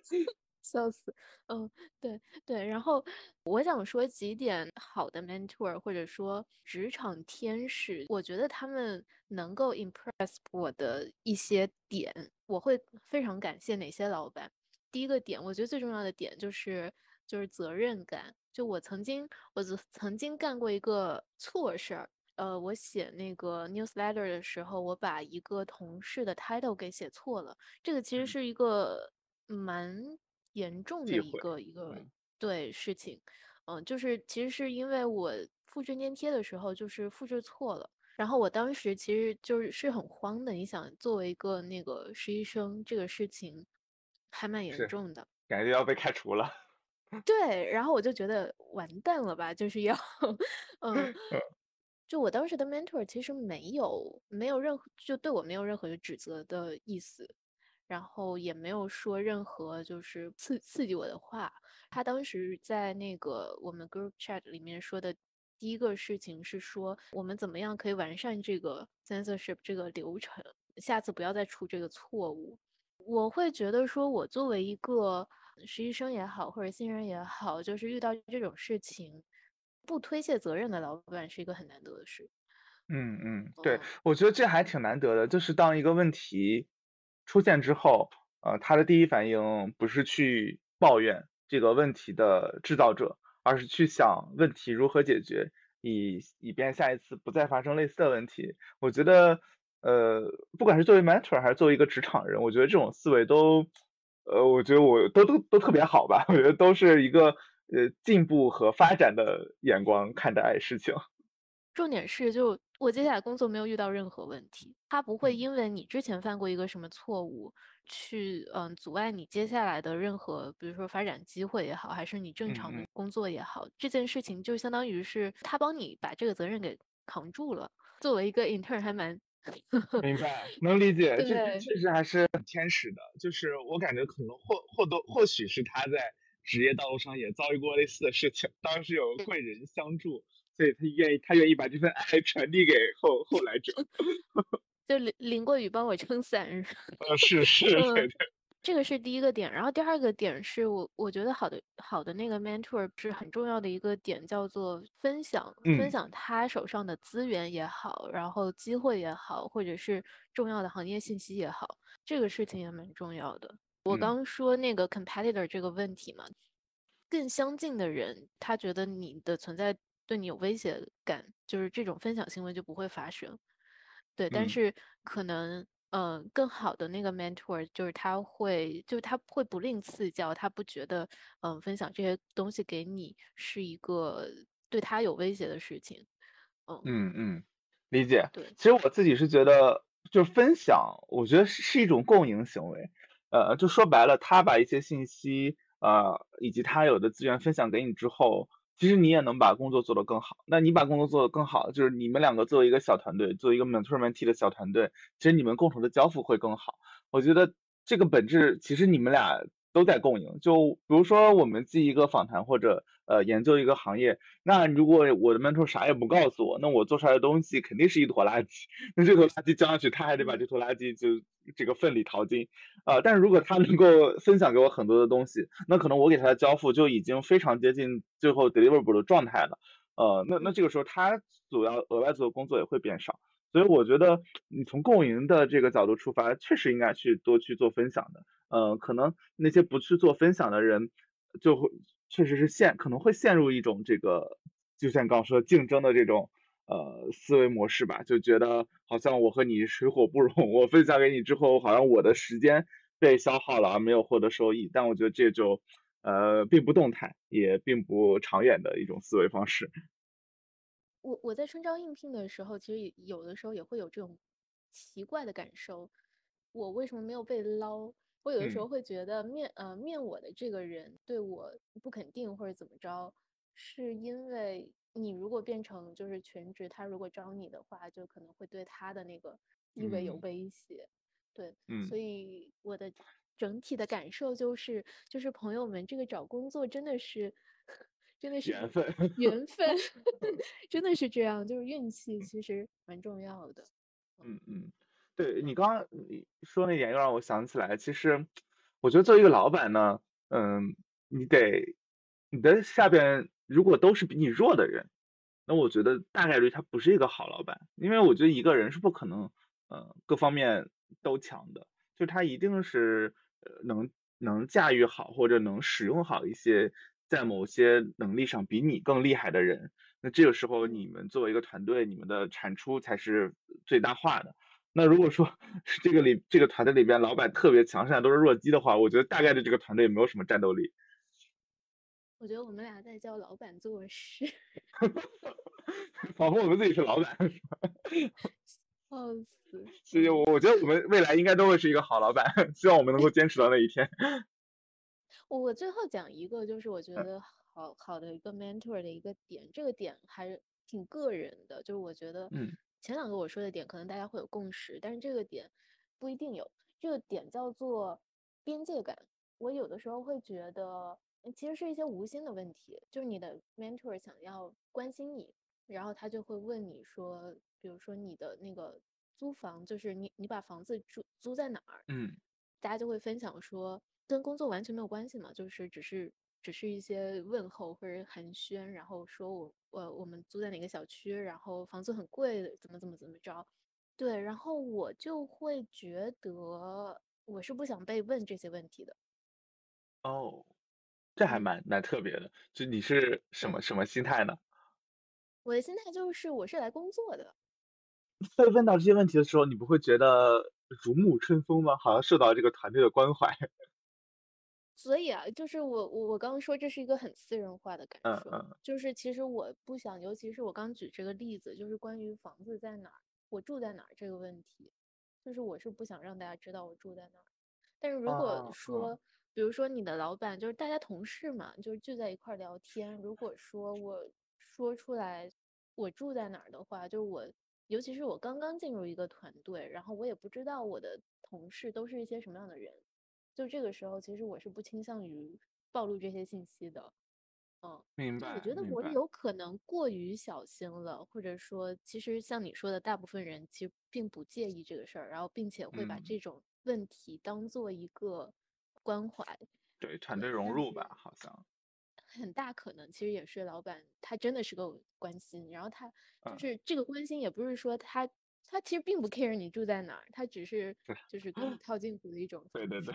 Speaker 1: 笑死，嗯，对对，然后我想说几点好的 mentor 或者说职场天使，我觉得他们能够 impress 我的一些点，我会非常感谢哪些老板。第一个点，我觉得最重要的点就是。就是责任感。就我曾经，我曾曾经干过一个错事儿。呃，我写那个 newsletter 的时候，我把一个同事的 title 给写错了。这个其实是一个蛮严重的一个一个对事情。嗯，就是其实是因为我复制粘贴的时候就是复制错了。然后我当时其实就是是很慌的。你想，作为一个那个实习生，这个事情还蛮严重的，
Speaker 2: 感觉要被开除了。
Speaker 1: 对，然后我就觉得完蛋了吧，就是要，嗯，就我当时的 mentor 其实没有没有任何就对我没有任何指责的意思，然后也没有说任何就是刺刺激我的话。他当时在那个我们 group chat 里面说的第一个事情是说，我们怎么样可以完善这个 censorship 这个流程，下次不要再出这个错误。我会觉得说，我作为一个。实习生也好，或者新人也好，就是遇到这种事情，不推卸责任的老板是一个很难得的事。
Speaker 2: 嗯嗯，对，我觉得这还挺难得的。就是当一个问题出现之后，呃，他的第一反应不是去抱怨这个问题的制造者，而是去想问题如何解决，以以便下一次不再发生类似的问题。我觉得，呃，不管是作为 mentor 还是作为一个职场人，我觉得这种思维都。呃，我觉得我都都都特别好吧，我觉得都是一个呃进步和发展的眼光看待事情。
Speaker 1: 重点是，就我接下来工作没有遇到任何问题，他不会因为你之前犯过一个什么错误，去嗯阻碍你接下来的任何，比如说发展机会也好，还是你正常的工作也好，这件事情就相当于是他帮你把这个责任给扛住了。作为一个 intern 还蛮。
Speaker 2: 明白，能理解，这确实还是很天使的。就是我感觉可能或或多或许是他在职业道路上也遭遇过类似的事情，当时有贵人相助，所以他愿意他愿意把这份爱传递给后后来者。
Speaker 1: 就淋淋过雨帮我撑伞。
Speaker 2: 呃，是是，对对。
Speaker 1: 这个是第一个点，然后第二个点是我我觉得好的好的那个 mentor 是很重要的一个点，叫做分享，分
Speaker 2: 嗯
Speaker 1: 享他手上的资源也好，然后机会也好，或者是重要的行业信息也好，这个事情也蛮重要的。我
Speaker 2: 嗯
Speaker 1: 刚说那个 competitor 这个问题嘛，更相近的人，他觉得你的存在对你有威胁感，就是这种分享行为就不会发生。对，但
Speaker 2: 嗯
Speaker 1: 是可能，嗯、更好的那个 mentor 就是他会，就是他会不吝赐教，他不觉得，嗯、分享这些东西给你是一个对他有威胁的事情。嗯，
Speaker 2: 嗯嗯，理解。
Speaker 1: 对，
Speaker 2: 其实我自己是觉得，就是分享，我觉得是是一种共赢行为。呃，就说白了，他把一些信息，呃，以及他有的资源分享给你之后，其实你也能把工作做得更好。那你把工作做得更好，就是你们两个作为一个小团队，作为一个 mentor mentee 的小团队，其实你们共同的交付会更好。我觉得这个本质其实你们俩都在共赢。就比如说我们记一个访谈或者呃研究一个行业，那如果我的 mentor 啥也不告诉我，那我做出来的东西肯定是一坨垃圾。那这坨垃圾交上去，他还得把这坨垃圾就这个奋力淘金。呃，但是如果他能够分享给我很多的东西，那可能我给他的交付就已经非常接近最后 deliverable 的状态了。呃，那那这个时候他所要额外做的工作也会变少。所以我觉得你从共赢的这个角度出发，确实应该去多去做分享的。呃，可能那些不去做分享的人，就会确实是陷可能会陷入一种这个，就像刚说竞争的这种呃思维模式吧，就觉得好像我和你水火不容，我分享给你之后，好像我的时间被消耗了，而没有获得收益。但我觉得这就呃并不动态，也并不长远的一种思维方式。
Speaker 1: 我我在春招应聘的时候，其实也有的时候也会有这种奇怪的感受，我为什么没有被捞？我有的时
Speaker 2: 嗯
Speaker 1: 候会觉得面呃面我的这个人对我不肯定或者怎么着，是因为你如果变成就是全职，他如果招你的话，就可能会对他的那个地位有
Speaker 2: 嗯
Speaker 1: 威胁。对，
Speaker 2: 嗯
Speaker 1: 所以我的整体的感受就是，就是朋友们这个找工作真的是，真的是
Speaker 2: 缘分
Speaker 1: 缘分，真的是这样，就是运气其实蛮重要的。
Speaker 2: 嗯嗯，对你刚刚你说那点又让我想起来，其实我觉得作为一个老板呢，嗯，你得你的下边如果都是比你弱的人，那我觉得大概率他不是一个好老板，因为我觉得一个人是不可能呃各方面都强的，就他一定是呃能能驾驭好或者能使用好一些在某些能力上比你更厉害的人。那这个时候，你们作为一个团队，你们的产出才是最大化的。那如果说是这个里这个团队里边老板特别强，剩下都是弱鸡的话，我觉得大概率这个团队也没有什么战斗力。
Speaker 1: 我觉得我们俩在教老板做事，
Speaker 2: 仿佛我们自己是老板。
Speaker 1: 笑死。
Speaker 2: 所以，我我觉得我们未来应该都会是一个好老板，希望我们能够坚持到那一天。
Speaker 1: 我我最后讲一个，就是我觉
Speaker 2: 嗯
Speaker 1: 得好好的一个 mentor 的一个点，这个点还是挺个人的，就是我觉得，
Speaker 2: 嗯，
Speaker 1: 前两个我说的点可能大家会有共识，但是这个点不一定有。这个点叫做边界感。我有的时候会觉得，呃其实是一些无心的问题，就是你的 mentor 想要关心你，然后他就会问你说，比如说你的那个租房，就是你你把房子租租在哪儿？
Speaker 2: 嗯
Speaker 1: 大家就会分享说，跟工作完全没有关系嘛，就是只是只是一些问候或者寒暄，然后说我我我们租在哪个小区，然后房租很贵，怎么怎么怎么着，对，然后我就会觉得我是不想被问这些问题的，
Speaker 2: 哦，这还
Speaker 1: 嗯，
Speaker 2: 蛮蛮特别的。就你是什
Speaker 1: 对，
Speaker 2: 么什么心态呢？
Speaker 1: 我的心态就是我是来工作的，
Speaker 2: 被问到这些问题的时候，你不会觉得如沐春风吗？好像受到这个团队的关怀。
Speaker 1: 所以啊，就是我我我刚刚说这是一个很私人化的感受，
Speaker 2: 嗯嗯
Speaker 1: 就是其实我不想，尤其是我刚举这个例子，就是关于房子在哪儿，我住在哪儿这个问题，就是我是不想让大家知道我住在哪儿。但是如果说，比如说你的老板，就是大家同事嘛，就是聚在一块儿聊天，如果说我说出来我住在哪儿的话，就是我，尤其是我刚刚进入一个团队，然后我也不知道我的同事都是一些什么样的人。就这个时候，其实我是不倾向于暴露这些信息的。嗯，
Speaker 2: 明白我
Speaker 1: 觉得。我有可能过于小心了，或者说，其实像你说的，大部分人其实并不介意这个事儿，然后并且会把
Speaker 2: 嗯
Speaker 1: 这种问题当做一个关怀。
Speaker 2: 对，团队融入吧，好像。
Speaker 1: 很大可能其实也是老板他真的是个关心，然后他就是这个关心也不是说他他其实并不 care 你住在哪儿，他只是就是跟你套近乎的一种。
Speaker 2: 对对对，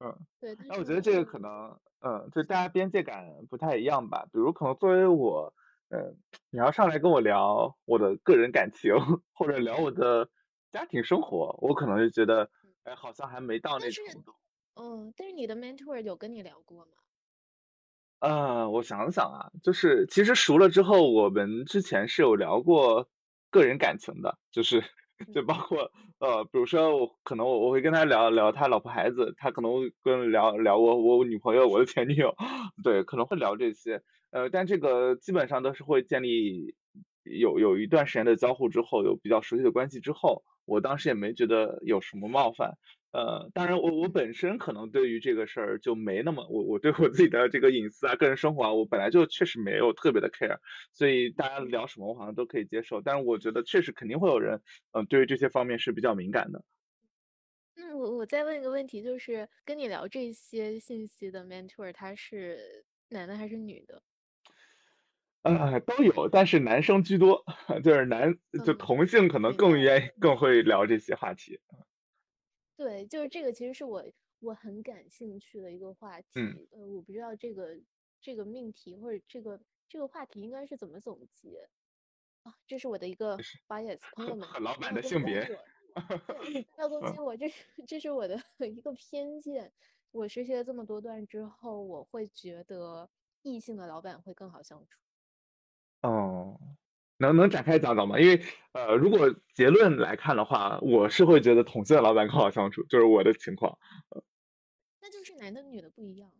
Speaker 2: 嗯，
Speaker 1: 对。
Speaker 2: 那我觉得这个可能，嗯，就大家边界感不太一样吧。比如可能作为我，嗯，你要上来跟我聊我的个人感情，或者聊我的家庭生活，我可能就觉得，哎，好像还没到那程度。
Speaker 1: 嗯，但是你的 mentor 有跟你聊过吗？
Speaker 2: 呃，我想想啊，就是其实熟了之后，我们之前是有聊过个人感情的，就是 就包括呃，比如说我可能我我会跟他聊聊他老婆孩子，他可能跟聊聊我我女朋友我的前女友，对，可能会聊这些，呃，但这个基本上都是会建立有有一段时间的交互之后，有比较熟悉的关系之后，我当时也没觉得有什么冒犯。呃，当然，我我本身可能对于这个事儿就没那么，我我对我自己的这个隐私啊、个人生活啊，我本来就确实没有特别的 care，所以大家聊什么我好像都可以接受。但是我觉得确实肯定会有人，嗯，对于这些方面是比较敏感的。
Speaker 1: 那我我再问一个问题，就是跟你聊这些信息的 mentor，他是男的还是女的？
Speaker 2: 呃，都有，但是男生居多，就是男就同性可能更愿意更会聊这些话题。
Speaker 1: 对，就是这个，其实是我我很感兴趣的一个话题。
Speaker 2: 嗯，
Speaker 1: 呃，我不知道这个这个命题或者这个这个话题应该是怎么总结啊？这是我的一个 bias，朋友们，
Speaker 2: 老板的性别，
Speaker 1: 要攻击我，这是这是我的 一个偏见。我学习了这么多段之后，我会觉得异性的老板会更好相处。
Speaker 2: 哦。能能展开讲讲吗？因为呃，如果结论来看的话，我是会觉得同性的老板更好相处，就是我的情况。
Speaker 1: 那就是男的女的不一样。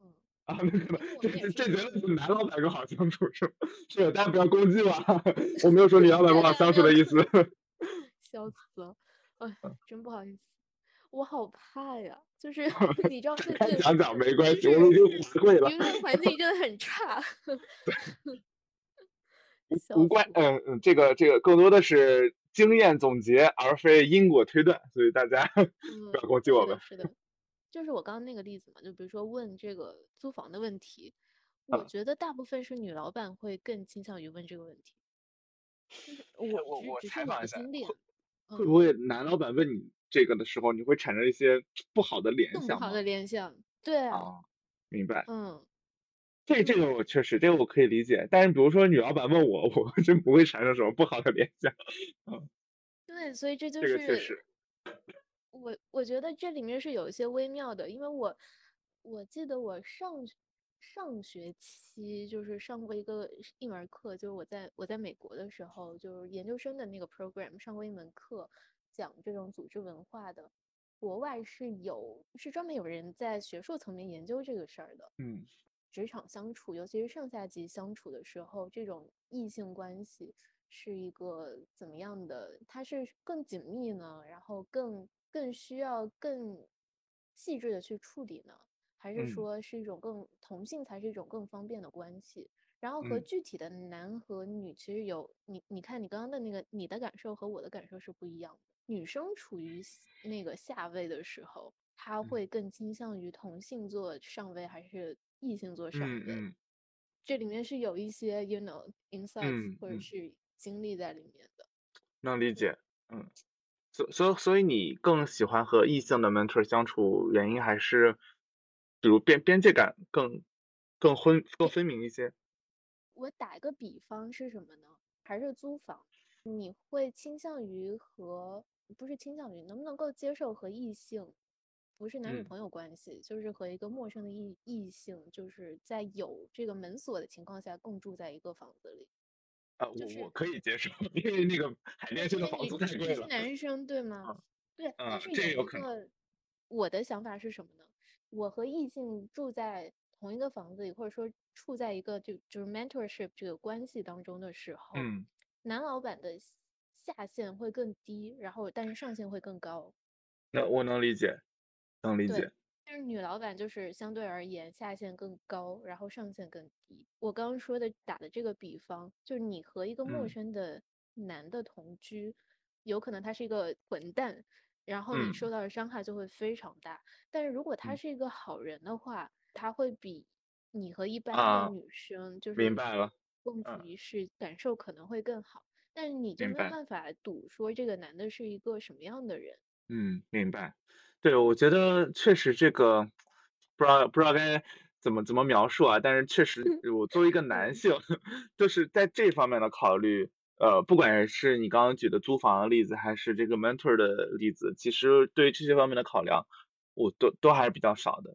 Speaker 1: 嗯
Speaker 2: 啊，那可能这这结论是男老板更好相处是吗？是，大家不要攻击我，我没有说女老板不好相处的意思。
Speaker 1: 笑死了，哎，真不好意思，我好怕呀，就是 你知道，
Speaker 2: 讲讲没关系，我们已经学会了。
Speaker 1: 舆论环境真的很差。
Speaker 2: 无关，嗯嗯，这个这个更多的是经验总结，而非因果推断，所以大家 不要攻击我们。
Speaker 1: 是的，就是我刚刚那个例子嘛，就比如说问这个租房的问题，我觉得大部分是女老板会更倾向于问这个问题。
Speaker 2: 我我我采访一下，
Speaker 1: 会
Speaker 2: 会不会男老板问你这个的时候，你会产生一些不好的联想？
Speaker 1: 不好的联想，对啊，
Speaker 2: 明白，
Speaker 1: 嗯。
Speaker 2: 这这个我确实，这个我可以理解。但是比如说女老板问我，我真不会产生什么不好的联想。嗯，
Speaker 1: 对，所以这就
Speaker 2: 是这个确实。
Speaker 1: 我我觉得这里面是有一些微妙的，因为我我记得我上上学期就是上过一个一门课，就是我在我在美国的时候，就是研究生的那个 program 上过一门课，讲这种组织文化的。国外是有是专门有人在学术层面研究这个事儿的。
Speaker 2: 嗯。
Speaker 1: 职场相处，尤其是上下级相处的时候，这种异性关系是一个怎么样的？它是更紧密呢，然后更更需要更细致的去处理呢，还是说是一种更同性才是一种更方便的关系？然后和具体的男和女其实有你你看你刚刚的那个你的感受和我的感受是不一样的。女生处于那个下位的时候，她会更倾向于同性做上位还是？异性做上位，这里面是有一些 you know insights 或者是经历在里面的，
Speaker 2: 能理解。嗯，所所所以你更喜欢和异性的 mentor 相处，原因还是比如边边界感更更分更分明一些。
Speaker 1: 我打一个比方是什么呢？还是租房，你会倾向于和不是倾向于能不能够接受和异性？不是男女朋友关系，就是和一个陌生的异异性，就是在有这个门锁的情况下共住在一个房子里。
Speaker 2: 啊，我我可以接受，因为那个海淀区的房租太贵了。你
Speaker 1: 是男生对吗？对，但是
Speaker 2: 有
Speaker 1: 可能我的想法是什么呢？我和异性住在同一个房子里，或者说处在一个就就是 mentorship 这个关系当中的时候，
Speaker 2: 嗯，
Speaker 1: 男老板的下限会更低，然后但是上限会更高。
Speaker 2: 那我能理解。能理解，
Speaker 1: 但是女老板就是相对而言下限更高，然后上限更低。我刚刚说的打的这个比方，就是你和一个陌生的男的同居，有可能他是一个混蛋，然后你
Speaker 2: 嗯
Speaker 1: 受到的伤害就会非常大。但是如果他
Speaker 2: 嗯
Speaker 1: 是一个好人的话，他会比你和一般
Speaker 2: 啊
Speaker 1: 的女生就是
Speaker 2: 明白了
Speaker 1: 共
Speaker 2: 嗯
Speaker 1: 处一室，感受可能会更好。但是你就
Speaker 2: 明
Speaker 1: 没有办法赌说这个男的是一个什么样的人。
Speaker 2: 嗯，明白。对，我觉得确实这个不知道不知道该怎么怎么描述啊，但是确实我作为一个男
Speaker 1: 嗯
Speaker 2: 性，就是在这方面的考虑，呃，不管是你刚刚举的租房的例子，还是这个 mentor 的例子，其实对于这些方面的考量，我都都还是比较少的。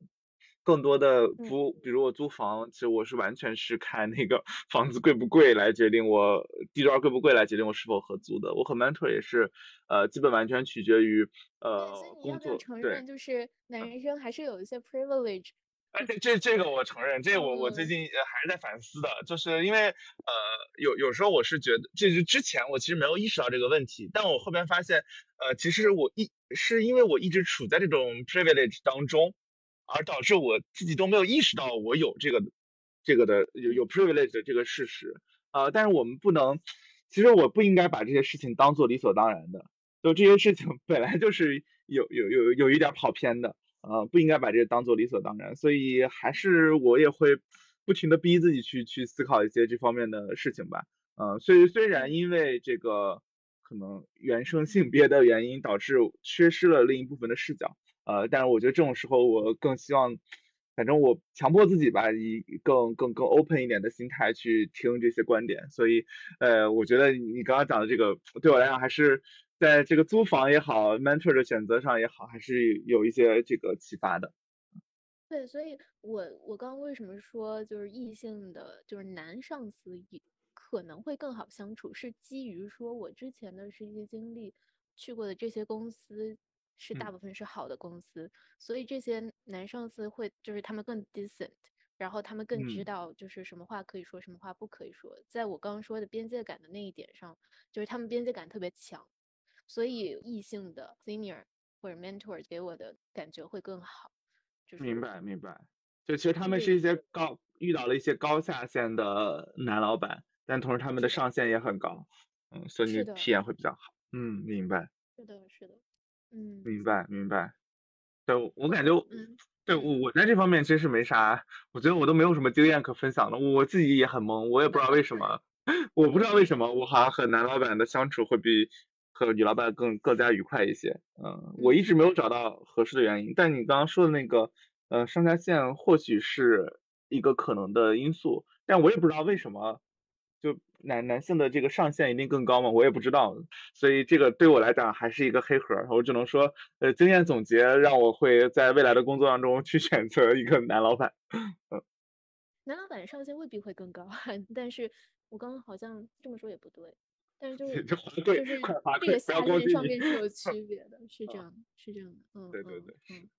Speaker 2: 更多的
Speaker 1: 嗯
Speaker 2: 租，比如我租房，其实我是完全是看那个 房子贵不贵来决定我地段贵不贵来决定我是否合租的。我和 mentor 也是，呃，基本完全取决于
Speaker 1: 对，
Speaker 2: 呃工作，对。
Speaker 1: 承认，就是男生还是有一些 privilege？
Speaker 2: 哎，这这这个我承认，这个我我最
Speaker 1: 嗯
Speaker 2: 近呃还是在反思的，就是因为呃有有时候我是觉得，这是之前我其实没有意识到这个问题，但我后边发现，呃，其实我一是因为我一直处在这种 privilege 当中，而导致我自己都没有意识到我有这个这个的有有 privilege 的这个事实，呃，但是我们不能，其实我不应该把这些事情当做理所当然的，就这些事情 本来就是有有有有一点跑偏的。呃，不应该把这个当做理所当然，所以还是我也会不停的逼自己去去思考一些这方面的事情吧。呃，所以虽然因为这个可能原生性别的原因导致缺失了另一部分的视角，呃，但是我觉得这种时候我更希望，反正我强迫自己吧，以更更更 open 一点的心态去听这些观点。所以，呃，我觉得你刚刚讲的这个对我来讲还是。在这个租房也好，mentor 的选择上也好，还是有一些这个启发的。
Speaker 1: 对，所以我我刚刚为什么说就是异性的，就是男上司可能会更好相处，是基于说我之前的实习经历去过的这些公司是大
Speaker 2: 嗯。
Speaker 1: 部分是好的公司，所以这些男上司会就是他们更 decent，然后他们更知
Speaker 2: 嗯。
Speaker 1: 道就是什么话可以说，什么话不可以说，在我刚刚说的边界感的那一点上，就是他们边界感特别强。所以异性的 senior 或者 mentor 给我的感觉会更好，就是
Speaker 2: 明白明白，就其实他们是一些高遇到了一些高下限的男老板，但同时他们的上限也很高，嗯，所以你体验会比较好。嗯，明白。
Speaker 1: 是的，是的，嗯
Speaker 2: 明白明白。对，我我感觉，
Speaker 1: 嗯
Speaker 2: 对
Speaker 1: 嗯
Speaker 2: 我我在这方面真是没啥，我觉得我都没有什么经验可分享的，我自己也很懵，我也不知道为什么，我不知道为什么我好像和男老板的相处会比和女老板更更加愉快一些。嗯，我一直没有找到合适的原因，但你刚刚说的那个，呃，上下线或许是一个可能的因素，但我也不知道为什么，就男男性的这个上限一定更高吗？我也不知道，所以这个对我来讲还是一个黑盒儿，我只能说，呃，经验总结让我会在未来的工作当中 去选择一个男老板。
Speaker 1: 男老板上限未必会更高，但是我刚刚好像这么说也不对，但是就是
Speaker 2: 就
Speaker 1: 是这个下限上。面是有区别的，是这
Speaker 2: 啊
Speaker 1: 样，是这样的，嗯嗯
Speaker 2: 对对对，
Speaker 1: 嗯，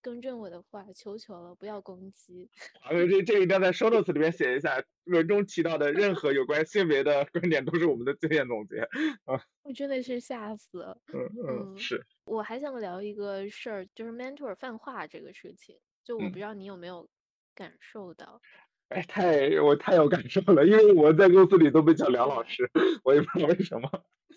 Speaker 1: 更正我的话，求求了，不要攻击。
Speaker 2: 啊，这这一定要在 show notes 里面写一下，文中提到的任何有关性别的 观点都是我们的经验总结。啊，
Speaker 1: 我真的是吓死了。
Speaker 2: 嗯嗯，
Speaker 1: 嗯，
Speaker 2: 是，
Speaker 1: 我还想聊一个事儿，就是 mentor 泛化这个事情，就我不
Speaker 2: 嗯。
Speaker 1: 知道你有没有感受到。
Speaker 2: 哎，太我太有感受了，因为我在公司里都被叫梁老，师，我也不知道为什么，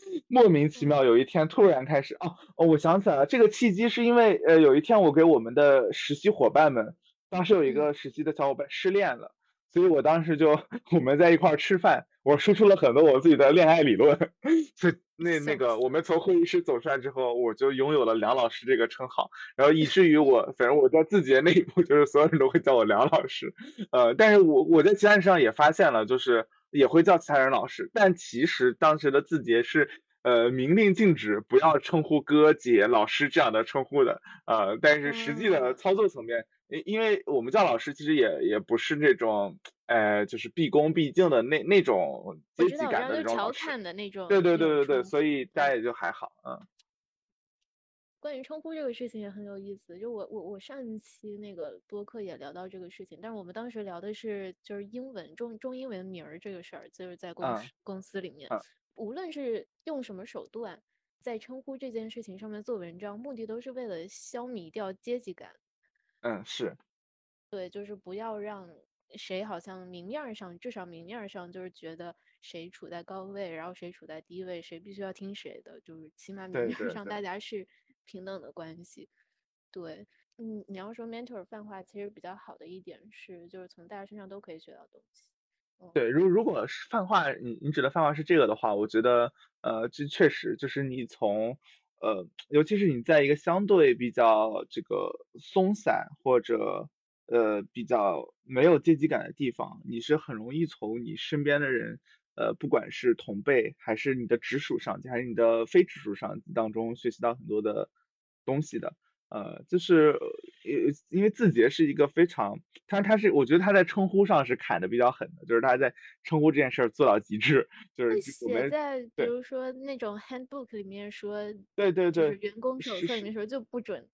Speaker 2: 莫名其
Speaker 1: 嗯
Speaker 2: 妙有一天突然开始，哦哦，我想起来了，这个契机是因为呃有一天我给我们的实习伙伴们，当时有一
Speaker 1: 嗯。
Speaker 2: 个实习的小伙伴失恋了，所以我当时就我们在一块儿吃饭，我输出了很多我自己的恋爱理论，所以那那个。我们从会议室走出来之后，我就拥有了梁老师这个称号，然后以至于我反正我在字节内部就是所有人都会叫我梁老师。呃，但是我我在其他人上也发现了，就是也会叫其他人老师，但其实当时的字节是呃明令禁止不要称呼哥姐老师这样的称呼的，呃，但是实际的
Speaker 1: 啊，
Speaker 2: 操作层面，因因为我们叫老师其实也也不是那种呃就是毕恭毕敬的那那种阶级感的那种对对对对对，所以大家？也就还好，嗯
Speaker 1: 关于称呼这个事情也很有意思。就我我我上一期那个播客也聊到这个事情，但是我们当时聊的是就是英文中中英文名儿这个事儿，就是在公公司里面，
Speaker 2: 嗯
Speaker 1: 无论是用什么手段，在称呼这件事情上面做文章，目的都是为了消弭掉阶级感。
Speaker 2: 嗯是，
Speaker 1: 对，就是不要让谁好像明面儿上，至少明面儿上就是觉得谁处在高位，然后谁处在低位，谁必须要听谁的，就是起码明面上大家是平等的关系。对，嗯，你要说 mentor 泛化，其实比较好的一点是，就是从大家身上都可以学到东西。
Speaker 2: 对，如如果是泛化，你你指的泛化是这个的话，我觉得，呃，这确实就是你从，呃，尤其是你在一个相对比较这个松散或者呃比较没有阶级感的地方，你是很容易从你身边的人，呃，不管是同辈还是你的直属上级，还是你的非直属上级当中学习到很多的东西的。呃，就是呃因为字节是一个非常，他他是我觉得他在称呼上是砍的比较狠的，就是他在称呼这件事儿做到极致，就是
Speaker 1: 写在比如说那种 handbook 里面说，
Speaker 2: 对对对，
Speaker 1: 员工手册里面说就不准。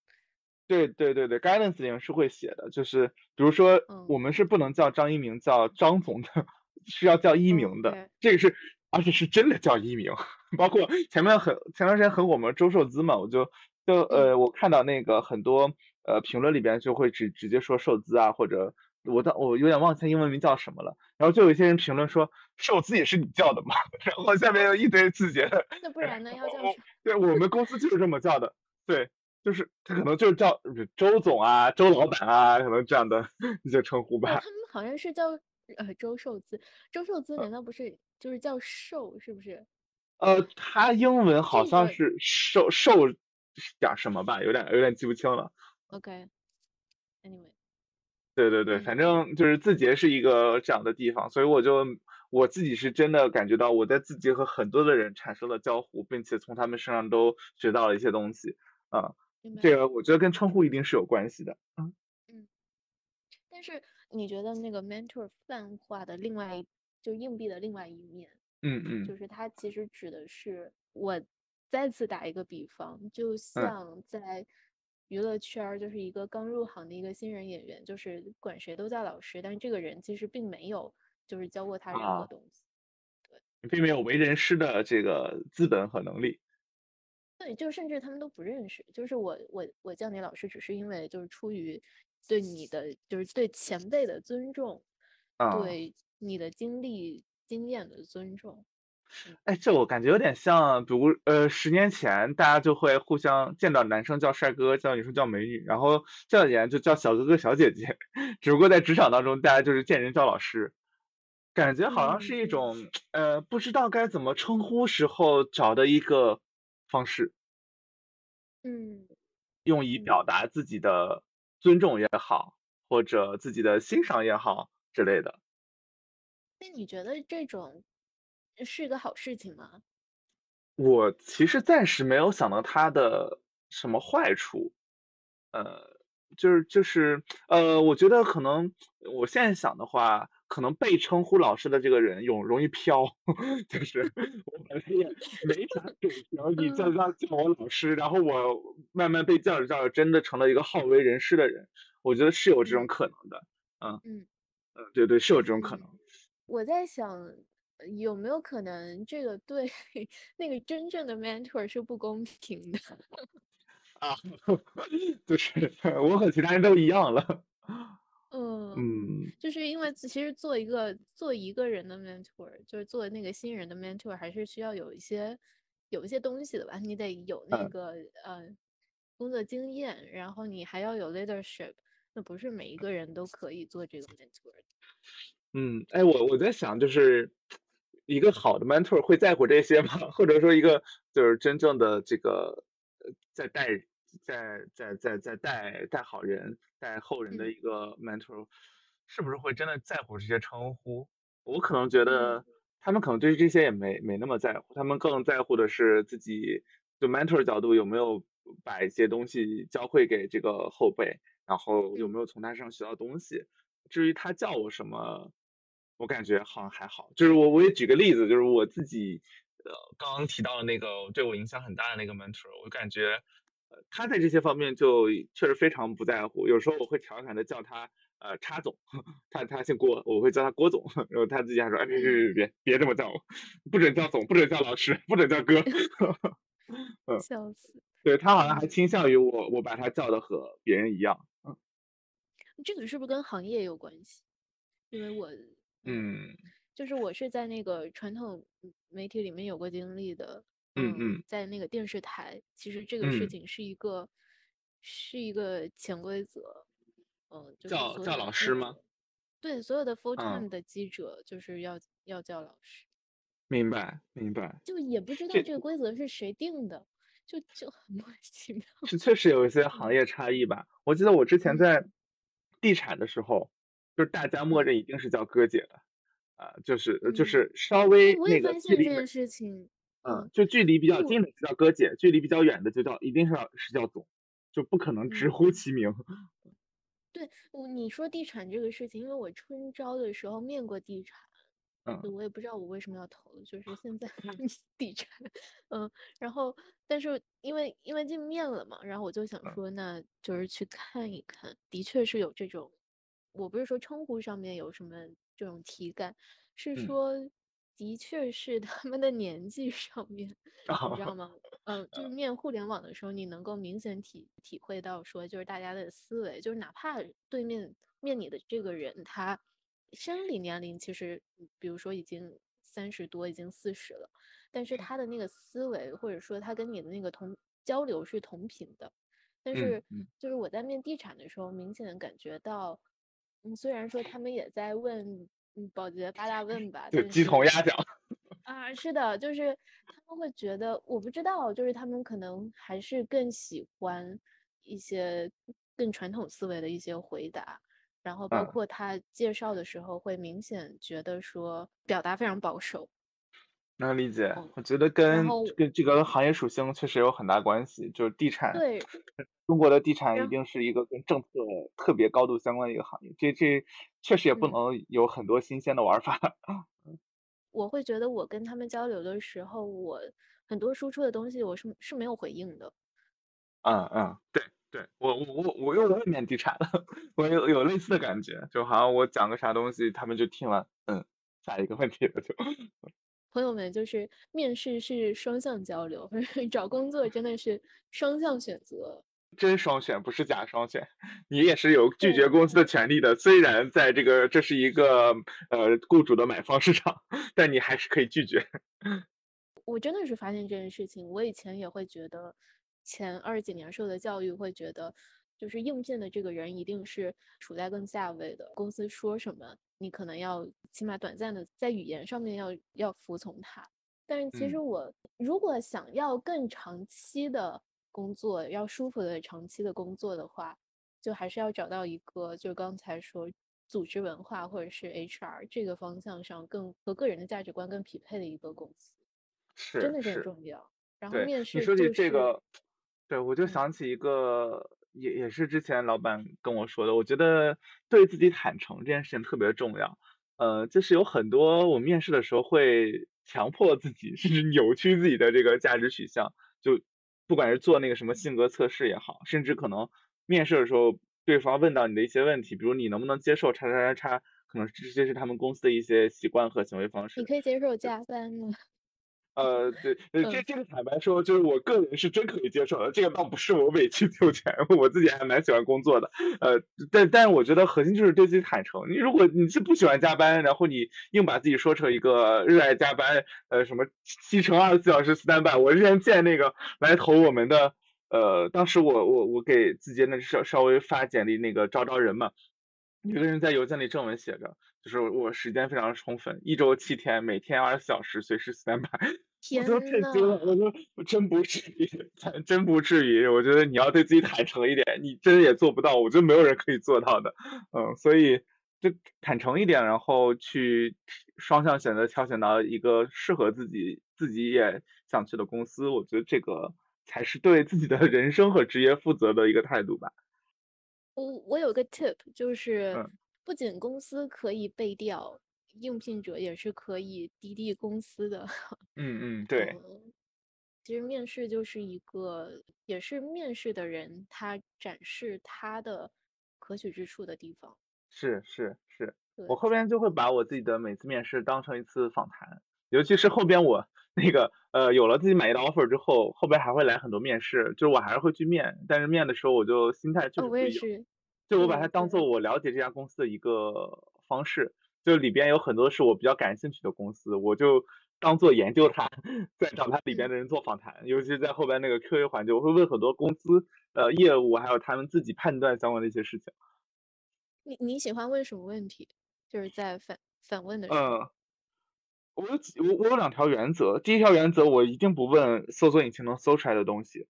Speaker 2: 对对对对，guidance 里面是会写的，就是比如说我们是不能叫张一鸣叫张总的，是要叫一鸣的，这个是而且是真的叫一鸣，包括前面很前段时间很火嘛，周寿资嘛，我就。就呃，我看到那个很多呃评论里边就会直直接说寿资啊，或者我当我有点忘记他英文名叫什么了。然后就有一些人评论说寿资也是你叫的嘛，然后下面有一堆字节的。
Speaker 1: 那不然呢？要叫
Speaker 2: 对，我们公司就是这么叫的。对，就是他可能就是叫周总啊、周老板啊，可能这样的 一些称呼吧。
Speaker 1: 他们好像是叫呃周受资，周受资难道不是就是叫寿是不是？
Speaker 2: 呃，他英文好像是受受。点什么吧，有点有点记不清了。
Speaker 1: OK，Anyway，
Speaker 2: 对对对，反正就是字节是一个这样的地方，所以我就我自己是真的感觉到我在字节和很多的人产生了交互，并且从他们身上都学到了一些东西啊。这个我觉得跟称呼一定是有关系的。
Speaker 1: 嗯嗯，但是你觉得那个 mentor 泛化的另外就硬币的另外一面，
Speaker 2: 嗯嗯，
Speaker 1: 就是它其实指的是我。再次打一个比方，就像在娱乐圈，就是一个刚入行的一个新人演员，就是管谁都叫老师，但是这个人其实并没有就是教过他任何东西，
Speaker 2: 对，并没有为人师的这个资本和能力。
Speaker 1: 对，就甚至他们都不认识。就是我我我叫你老师，只是因为就是出于对你的就是对前辈的尊重，对你的经历经验的尊重。
Speaker 2: 哎，这我感觉有点像，比如呃，十年前大家就会互相见到男生叫帅哥，叫女生叫美女，然后这两年就叫小哥哥小姐姐。只不过在职场当中，大家就是见人叫老师，感觉好像是一种呃不知道该怎么称呼时候找的一个方式。
Speaker 1: 嗯，
Speaker 2: 用以表达自己的尊重也好，或者自己的欣赏也好之类的。
Speaker 1: 那你觉得这种？是一个好事情吗？
Speaker 2: 我其实暂时没有想到它的什么坏处，呃，就是就是呃，我觉得可能我现在想的话，可能被称呼老师的这个人容容易飘，就是我本来也 没啥水平，你叫他叫我老师，然后我慢慢被叫着叫着，真的成了一个好为人师的人，我觉得是有这种可能的，嗯嗯嗯，对对，是有这种可能。
Speaker 1: 我在想。有没有可能这个对 那个真正的 mentor 是不公平的？
Speaker 2: 啊，就是我和其他人都一样了。
Speaker 1: 嗯
Speaker 2: 嗯，
Speaker 1: 就是因为其实做一个做一个人的 mentor，就是做那个新人的 mentor，还是需要有一些有一些东西的吧？你得有那个呃工作经验，然后你还要有 leadership，那不是每一个人都可以做这个 mentor。
Speaker 2: 嗯，哎，我我在想就是。一个好的 mentor 会在乎这些吗？或者说，一个就是真正的这个在带、在在在在带带好人、带后人的一个 mentor，是不是会真的在乎这些称呼？我可能觉得他们可能对这些也没没那么在乎，他们更在乎的是自己就 mentor 角度有没有把一些东西教会给这个后辈，然后有没有从他身上学到东西。至于他叫我什么？我感觉好像还好，就是我我也举个例子，就是我自己，呃，刚刚提到的那个对我影响很大的那个 mentor，我感觉，呃，他在这些方面就确实非常不在乎。有时候我会调侃的叫他，呃，叉总，他他姓郭，我会叫他郭总，然后他自己还说，哎，别别别别别这么叫我，不准叫总，不准叫老师，不准叫哥。
Speaker 1: 嗯，笑死。
Speaker 2: 对他好像还倾向于我，我把他叫的和别人一样。嗯，
Speaker 1: 这个是不是跟行业有关系？因为我。
Speaker 2: 嗯，
Speaker 1: 就是我是在那个传统媒体里面有过经历的，
Speaker 2: 嗯嗯，
Speaker 1: 在那个电视台，其实这个事
Speaker 2: 嗯，
Speaker 1: 情是一个是一个潜规则，嗯，就是
Speaker 2: 叫叫老师吗？
Speaker 1: 对，所有的 full
Speaker 2: 嗯
Speaker 1: ，time 的记者就是要要叫老师，
Speaker 2: 明白明白。
Speaker 1: 就也不知道
Speaker 2: 这
Speaker 1: 这个规则是谁定的，就就很 莫名其妙。
Speaker 2: 是确实有一些行
Speaker 1: 嗯
Speaker 2: 业差异吧。我记得我之前
Speaker 1: 嗯
Speaker 2: 在地产的时候，就是大家默
Speaker 1: 嗯，
Speaker 2: 认一定是叫哥姐的，啊、就是就
Speaker 1: 嗯，
Speaker 2: 是稍
Speaker 1: 哎，
Speaker 2: 微那
Speaker 1: 我也发
Speaker 2: 个距离美，
Speaker 1: 现这件事情，
Speaker 2: 嗯，
Speaker 1: 嗯，
Speaker 2: 就距离比较近的就叫哥姐，距离比较远的就叫一定是要是叫总，就不可能直
Speaker 1: 嗯。
Speaker 2: 呼其名。
Speaker 1: 对，我你说地产这个事情，因为我春招的时候面过地产，
Speaker 2: 嗯
Speaker 1: 我也不知道我为什么要投，就是现在 地产，嗯，然后但是因为因为进面了嘛，然后我就想
Speaker 2: 嗯
Speaker 1: 说，那就是去看一看，的确是有这种，我不是说称呼上面有什么这种体感，是
Speaker 2: 嗯，
Speaker 1: 说的确是他们的年纪上面，你知道
Speaker 2: 哦，
Speaker 1: 吗？嗯，就是面互联网的时候，你能够明显体体会到说，就是大家的思维，就是哪怕对面面你的这个人，他生理年龄其实，嗯比如说已经三十多，已经四十了，但是他的那个思维，或者说他跟你的那个同交流是同频的。但
Speaker 2: 嗯
Speaker 1: 是
Speaker 2: 嗯，
Speaker 1: 就是我在面地产的时候，明显感觉到，嗯，虽然说他们也在问，嗯，保洁八大问吧，
Speaker 2: 就鸡同鸭。讲。
Speaker 1: 啊，是的，就是他们会觉得，我不知道，就是他们可能还是更喜欢一些更传统思维的一些回答，然后包
Speaker 2: 嗯，
Speaker 1: 括他介绍的时候会明显觉得说表达非常保守，
Speaker 2: 能理解。
Speaker 1: 嗯，
Speaker 2: 我觉得
Speaker 1: 然
Speaker 2: 跟
Speaker 1: 后
Speaker 2: 跟这个行业属性确实有很大关系。就是地产，
Speaker 1: 对，
Speaker 2: 中国的地产一
Speaker 1: 然
Speaker 2: 定是一个跟政策特别高度相关的一个行业。这这确实也不
Speaker 1: 嗯。
Speaker 2: 能有很多新鲜的玩法。
Speaker 1: 我会觉得我跟他们交流的时候，我很多输出的东西我是是没有回应的。
Speaker 2: 嗯嗯，对对，我我我我又我也面地产了，我有有类似的感觉，就好像我讲个啥东西，他们就听完，嗯，下一个问题了就。
Speaker 1: 朋友们，就是面试是双向交流，找工作真的是双向选择。
Speaker 2: 真双选不是假双选，你也是有拒绝，公司的权利的。虽然在这个这是一个呃雇主的买方市场，但你还是可以拒绝。
Speaker 1: 我真的是发现这件事情，我以前也会觉得，前二十几年受的教育会觉得，就是应聘的这个人一定是处在更下位的，公司说什么，你可能要起码短暂的在语言上面要要服从他。但是其实
Speaker 2: 嗯
Speaker 1: 我如果想要更长期的工作，要舒服的长期的工作的话，就还是要找到一个，就刚才说组织文化或者是 HR 这个方向上更和个人的价值观更匹配的一个公司，
Speaker 2: 是真
Speaker 1: 的是很，重要。然后
Speaker 2: 对
Speaker 1: 面
Speaker 2: 你说起，这个，对我就
Speaker 1: 嗯
Speaker 2: 想起一个，也也是之前老板跟我说的，我觉得对自己坦诚这件事情特别重要。呃，就是有很多我面试的时候会强迫自己，甚至扭曲自己的这个价值取向，就不管是做那个什么性格测试也好，甚至可能面试的时候，对方问到你的一些问题，比如你能不能接受叉叉叉叉，可能这些是他们公司的一些习惯和行为方式你。
Speaker 1: 可以接受加班吗？
Speaker 2: 呃，对，呃，这
Speaker 1: 嗯
Speaker 2: 这个坦白说，就是我个人是真可以接受的，这个倒不是我委曲求全，我自己还蛮喜欢工作的，呃，但但是我觉得核心就是对自己坦诚。你如果你是不喜欢加班，然后你硬把自己说成一个热爱加班，呃，什么七乘二十四小时 stand by，我之前见那个来投我们的，呃，当时我我我给自己那稍稍微发简历那个招招人嘛。有个人在邮件里正文写着，就是我时间非常充分，一周七天，每天二十四小时，随时 stand by。我都
Speaker 1: 天
Speaker 2: 震惊了，
Speaker 1: 呐，
Speaker 2: 我说我真不至于，真真不至于。我觉得你要对自己坦诚一点，你真也做不到，我觉得没有人可以做到的。嗯，所以就坦诚一点，然后去双向选择，挑选到一个适合自己、自己也想去的公司，我觉得这个才是对自己的 人生和职业负责的一个态度吧。
Speaker 1: 我我有个 tip，就是
Speaker 2: 嗯
Speaker 1: 不仅公司可以背调，应聘者也是可以滴滴公司的。
Speaker 2: 嗯 嗯，对，
Speaker 1: 嗯，其实面试就是一个，也是面试的人他展示他的可取之处的地方。
Speaker 2: 是是是，我，后边就会把我自己的每次面试当成一次访谈，尤其是后边我那个呃有了自己满意的 offer 之后，后边还会来很多面试，就是我还是会去面，但是面的时候我就心态就
Speaker 1: 哦，
Speaker 2: 是不一样，
Speaker 1: 我也是。
Speaker 2: 就我把它当做我了解这家公司的一个方式，就里边有很多是我比较感兴趣的公司，我就当做研究它，再找它里边的人做访谈，尤其在后边那个 Q&A 环节，我会问很多公司呃业务还有他们自己判断相关的一些事情。
Speaker 1: 你你喜欢问什么问题？就是在反反问的时候。
Speaker 2: 嗯，我有几我我有两条原则，第一条原则我一定不问搜索引擎能搜出来的东西，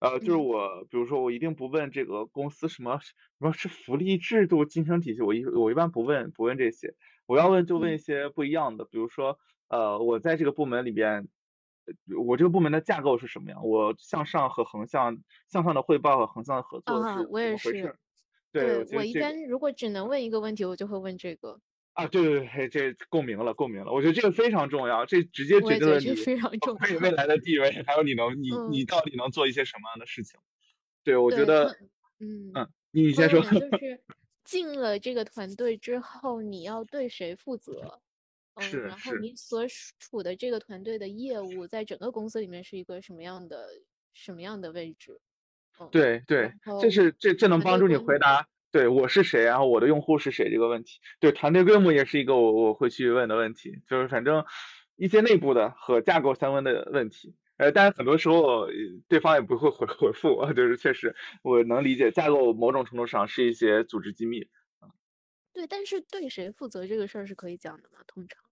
Speaker 2: 呃，就是
Speaker 1: 嗯
Speaker 2: 我比如说我一定不问这个公司什么什么是福利制度、晋升体系，我一我一般不问不问这些，我要问就问
Speaker 1: 嗯
Speaker 2: 一些不一样的，比如说呃我在这个部门里边。呃我这个部门的架构是什么样？我向上和横向向上的汇报和横向的合作
Speaker 1: 我也是。
Speaker 2: 怎么回事？对，我
Speaker 1: 一般如果只能问一个问题，我就会问这个。
Speaker 2: 啊，对对对，这共鸣了，共鸣了。我觉得这个非常重要，这直接决定了你未来的地位，还有你能 你你
Speaker 1: 嗯，
Speaker 2: 到底能做一些什么样的事情。对，我觉，得，
Speaker 1: 嗯，
Speaker 2: 嗯，你你先说。
Speaker 1: 就是进了这个团队之后，你要对谁负责？嗯，
Speaker 2: 是
Speaker 1: 然后，你所处的这个团队的业务，在整个公司里面是一个什么样的什么样的位置？嗯，
Speaker 2: 对对，这是这这能帮助你，回答，对，我是谁，然后我的用户是谁这个问题。对，团队规模也是一个我我会去问的问题，就是反正一些内部的和架构相关的问题。呃，但是很多时候呃对方也不会回 回复我，就是确实我能理解架构某种程度上是一些组织机密。
Speaker 1: 对，但是对谁负责这个事儿是可以讲的吗？通常，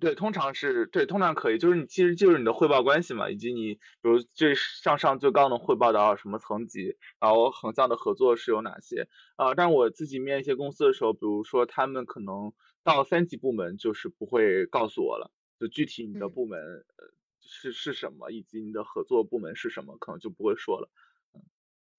Speaker 2: 对，通常是对，通常可以，就是你其实就是你的汇报关系嘛，以及你比如最向上最高能汇报到什么层级，然后横向的合作是有哪些啊、但我自己面一些公司的时候，比如说他们可能到三级部门就是不会告诉我了，就具体你的
Speaker 1: 嗯
Speaker 2: 部门呃是是什么，以及你的合作部门是什么，可能就不会说了。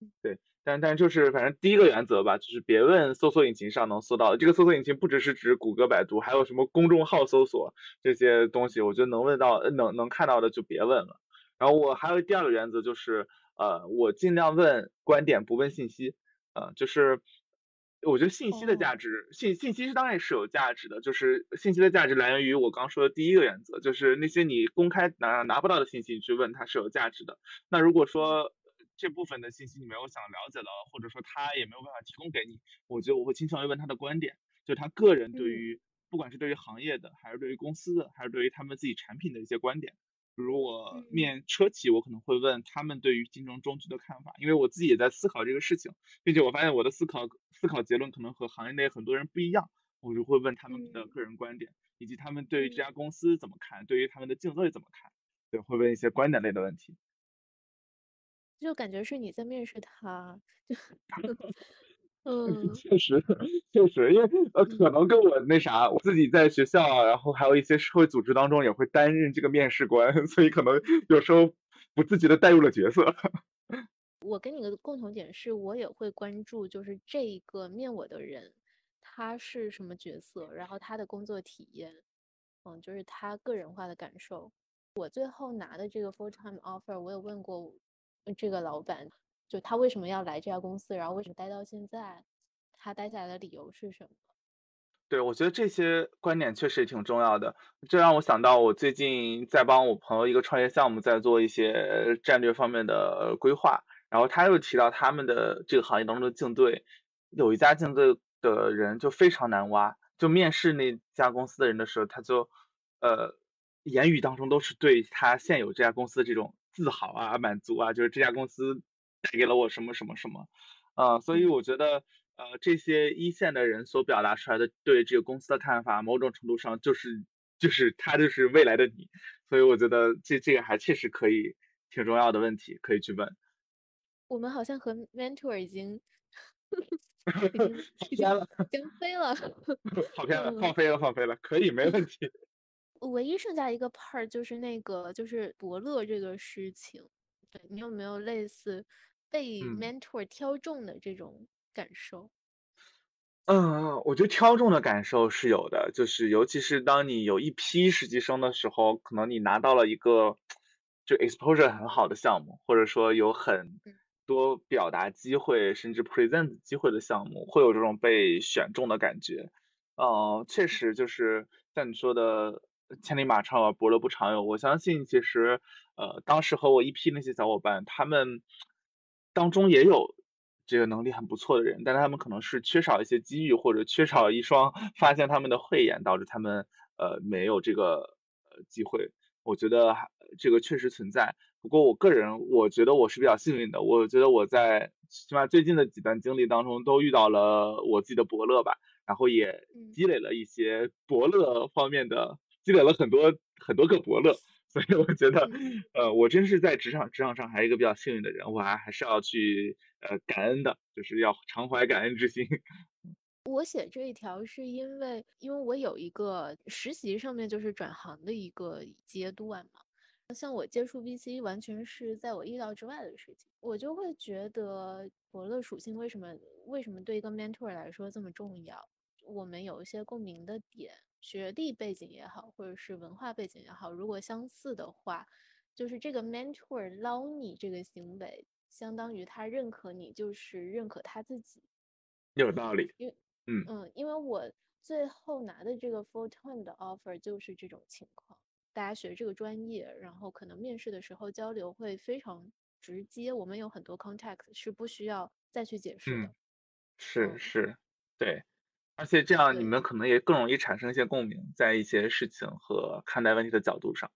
Speaker 1: 嗯
Speaker 2: 对，但但就是反正第一个原则吧，就是别问搜索引擎上能搜到的。这个搜索引擎不只是指谷歌、百度，还有什么公众号搜索这些东西，我觉得能问到、呃能能看到的就别问了。然后我还有第二个原则就是，呃，我尽量问观点，不问信息。呃，就是我觉得信息的价
Speaker 1: 哦，
Speaker 2: 值，信信息是当然是有价值的，就是信息的价值来源于我刚说的第一个原则，就是那些你公开拿拿不到的信息，你去问它是有价值的。那如果
Speaker 1: 嗯
Speaker 2: 说这部分的信息你没有想了解到，或者说他也没有办法提供给你，我觉得我会倾向于问他的观点，就是他个人对
Speaker 1: 嗯
Speaker 2: 于不管是对于行业的，还是对于公司的，还是对于他们自己产品的一些观点。比如我
Speaker 1: 嗯。
Speaker 2: 面车企，我可能会问他们对于金融中局的看法，因为我自己也在思考这个事情，并且我发现我的思考思考结论可能和行业内很多人不一样，我就会问他们的
Speaker 1: 嗯。
Speaker 2: 个人观点，以及他们对于这
Speaker 1: 嗯，
Speaker 2: 家公司怎么看，对于他们的竞争力怎么看，对，会问一些观点类的问题。
Speaker 1: 就感觉是你在面试他，就 嗯
Speaker 2: 确实，确实，因为呃，可
Speaker 1: 嗯
Speaker 2: 能跟我那啥，我自己在学校啊，然后还有一些社会组织当中也会担任这个面试官，所以可能有时候不自觉的带入了角色。
Speaker 1: 我跟你的共同点是，我也会关注，就是这一个面我的人，他是什么角色，然后他的工作体验，嗯，就是他个人化的感受。我最后拿的这个 full time offer，我有问过呃这个老板，就他为什么要来这家公司，然后为什么待到现在，他待下来的理由是什么？
Speaker 2: 对，我觉得这些观点确实也挺重要的。这让我想到，我最近在帮我朋友一个创业项目，在做一些战略方面的规划。然后他又提到他们的这个行业当中的竞对，有一家竞对的人就非常难挖。就面试那家公司的人的时候，他就呃言语当中都是对他现有这家公司的这种自豪啊、满足啊，就是这家公司带给了我什么什么什么。呃，所以
Speaker 1: 嗯
Speaker 2: 我觉得，呃，这些一线的人所表达出来的对这个公司的看法，某种程度上就是就是他就是未来的你，所以我觉得这这个还确实可以挺重要的问题，可以去问。
Speaker 1: 我们好像和 mentor 已经已 经
Speaker 2: 跑
Speaker 1: 已经
Speaker 2: 偏了，
Speaker 1: 将飞了，
Speaker 2: 跑 偏了，
Speaker 1: 嗯。
Speaker 2: 放飞了，放飞了，可以，没问题。
Speaker 1: 唯一剩下一个 part 就是那个就是伯乐这个事情，对你有没有类似被
Speaker 2: 嗯
Speaker 1: mentor 挑中的这种感受？
Speaker 2: 嗯，我觉得挑中的感受是有的，就是尤其是当你有一批实习生的时候，可能你拿到了一个就 exposure 很好的项目，或者说有很
Speaker 1: 嗯
Speaker 2: 多表达机会，甚至 present 机会的项目，会有这种被选中的感觉。嗯，确实就是像你说的“千里马常有，伯乐不常有”。我相信其实，呃，当时和我一批那些小伙伴，他们当中也有这个能力很不错的人，但他们可能是缺少一些机遇，或者缺少一双 发现他们的慧眼，导致他们呃没有这个呃机会。我觉得这个确实存在。不过我个人我觉得我是比较幸运的，我觉得我在起码最近的几段经历当中都遇到了我自己的伯乐吧，然后也积累了一些伯乐方面的，积累了很多很多个伯乐。所以我觉得，呃，我真是在职场职场上还是一个比较幸运的人，我还还是要去呃感恩的，就是要常怀感恩之心。
Speaker 1: 我写这一条是因为，因为我有一个实习上面就是转行的一个阶段嘛，像我接触 VC 完全是在我意料之外的事情，我就会觉得伯乐属性为什么为什么对一个 mentor 来说这么重要？我们有一些共鸣的点。学历背景也好，或者是文化背景也好，如果相似的话，就是这个 mentor 捞你这个行为，相当于他认可你，就是认可他自己。
Speaker 2: 有道理。
Speaker 1: 因嗯嗯，因为我最后拿的这个 full time 的 offer 就是这种情况。大家学这个专业，然后可能面试的时候交流会非常直接，我们有很多 context 是不需要再去解释的。
Speaker 2: 是是，对。而且这样，你们可能也更容易产生一些共鸣，在一些事情和看待问题的角度上，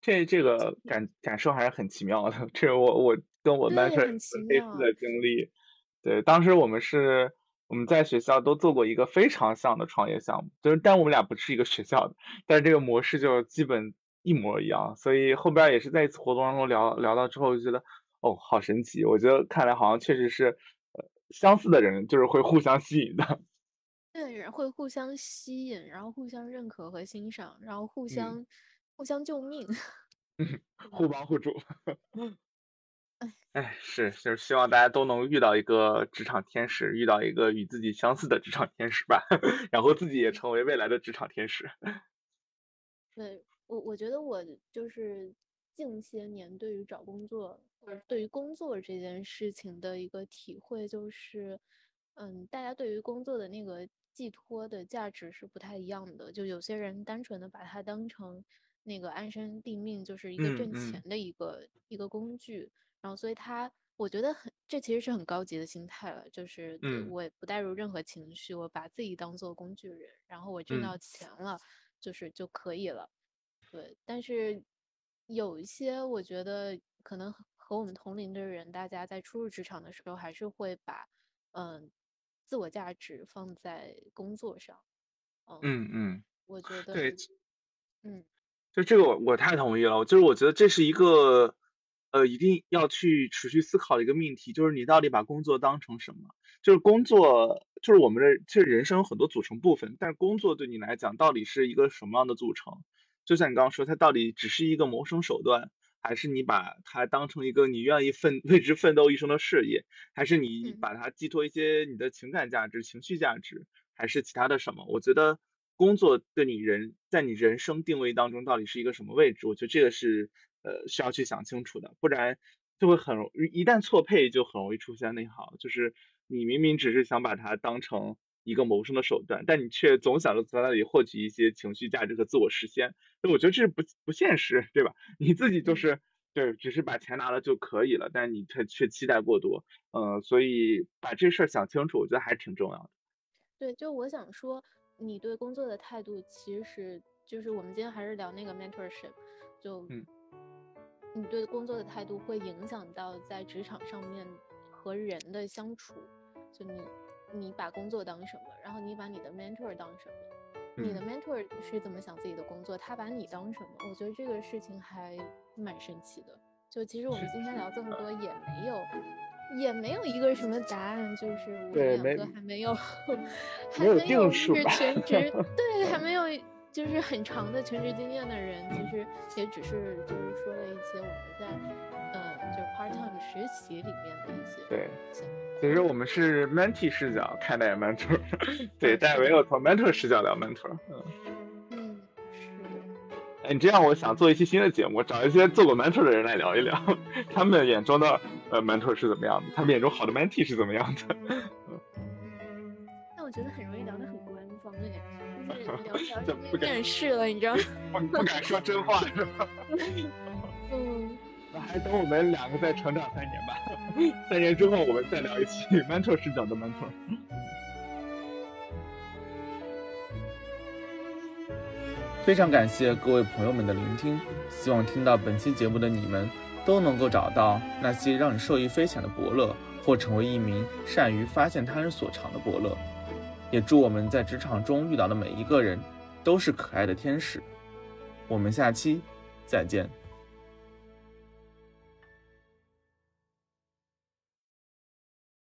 Speaker 2: 这这个感感受还是很奇妙的。这我我跟我班是类似的经历，对，当时我们是我们在学校都做过一个非常像的创业项目，就是但我们俩不是一个学校的，但是这个模式就基本一模一样。所以后边也是在一次活动当中聊聊到之后，就觉得哦，好神奇！我觉得看来好像确实是，呃，相似的人就是会互相吸引的。
Speaker 1: 对，会互相吸引，然后互相认可和欣赏，然后互相互相救命，
Speaker 2: 互帮互助。哎，是，就是希望大家都能遇到一个职场天使，遇到一个与自己相似的职场天使吧，然后自己也成为未来的职场天使。
Speaker 1: 对我，我觉得我就是近些年对于找工作，对于工作这件事情的一个体会，就是，嗯，大家对于工作的那个。寄托的价值是不太一样的，就有些人单纯的把它当成那个安身立命，就是一个挣钱的一个一个工具，然后所以他我觉得很这其实是很高级的心态了，就是我不带入任何情绪，我把自己当做工具人，然后我挣到钱了就是就可以了，对。但是有一些我觉得可能和我们同龄的人，大家在初入职场的时候还是会把嗯。自我价值放在工作上，
Speaker 2: 嗯嗯，
Speaker 1: 我觉得
Speaker 2: 对，
Speaker 1: 嗯，
Speaker 2: 就这个我我太同意了，就是我觉得这是一个呃一定要去持续思考的一个命题，就是你到底把工作当成什么？就是工作就是我们的，其实人生有很多组成部分，但是工作对你来讲到底是一个什么样的组成？就像你刚刚说，它到底只是一个谋生手段？还是你把它当成一个你愿意奋为之奋斗一生的事业，还是你把它寄托一些你的情感价值、情绪价值，还是其他的什么？我觉得工作对你人在你人生定位当中到底是一个什么位置？我觉得这个是呃需要去想清楚的，不然就会很容易一旦错配就很容易出现内耗，就是你明明只是想把它当成。一个谋生的手段，但你却总想着从那里获取一些情绪价值和自我实现，那我觉得这是不不现实，对吧？你自己就是对，只是把钱拿了就可以了，但你却却期待过多，嗯，所以把这事儿想清楚，我觉得还是挺重要的。
Speaker 1: 对，就我想说，你对工作的态度，其实就是我们今天还是聊那个 mentorship，就
Speaker 2: 嗯，
Speaker 1: 你对工作的态度会影响到在职场上面和人的相处，就你。你把工作当什么？然后你把你的 mentor 当什么？你的 mentor 是怎么想自己的工作？他把你当什么？我觉得这个事情还蛮神奇的。就其实我们今天聊这么多，也没有，也没有一个什么答案，就是我们两个还没有，还没有是全职，对，还没有就是很长的全职经验的人，其实也只是就是说了一些我们在嗯，就 part time 实习里面的一些
Speaker 2: 对。其实我们是 mentee 视角看待 mentor，对，但没有从 mentor 视角聊 mentor。
Speaker 1: 嗯嗯，是的。
Speaker 2: 哎，你这样，我想做一期新的节目，找一些做过 mentor 的人来聊一聊，他们眼中的呃 mentor 是怎么样的，他们眼中好的 mentee 是怎么样的。
Speaker 1: 嗯，但我觉得很容易聊得很官方哎，就是聊聊面试了，你知道吗？
Speaker 2: 不敢说真话是吧？
Speaker 1: 嗯。
Speaker 4: 那还等我们两个再成长三年吧。三年之后，我们再聊一期 mentor 视角的 mentor。
Speaker 2: 非常感谢各位朋友们的聆听，希望听到本期节目的你们都能够找到那些让你受益匪浅的伯乐，或成为一名善于发现他人所长的伯乐。也祝我们在职场中遇到的每一个人都是可爱的天使。我们下期再见。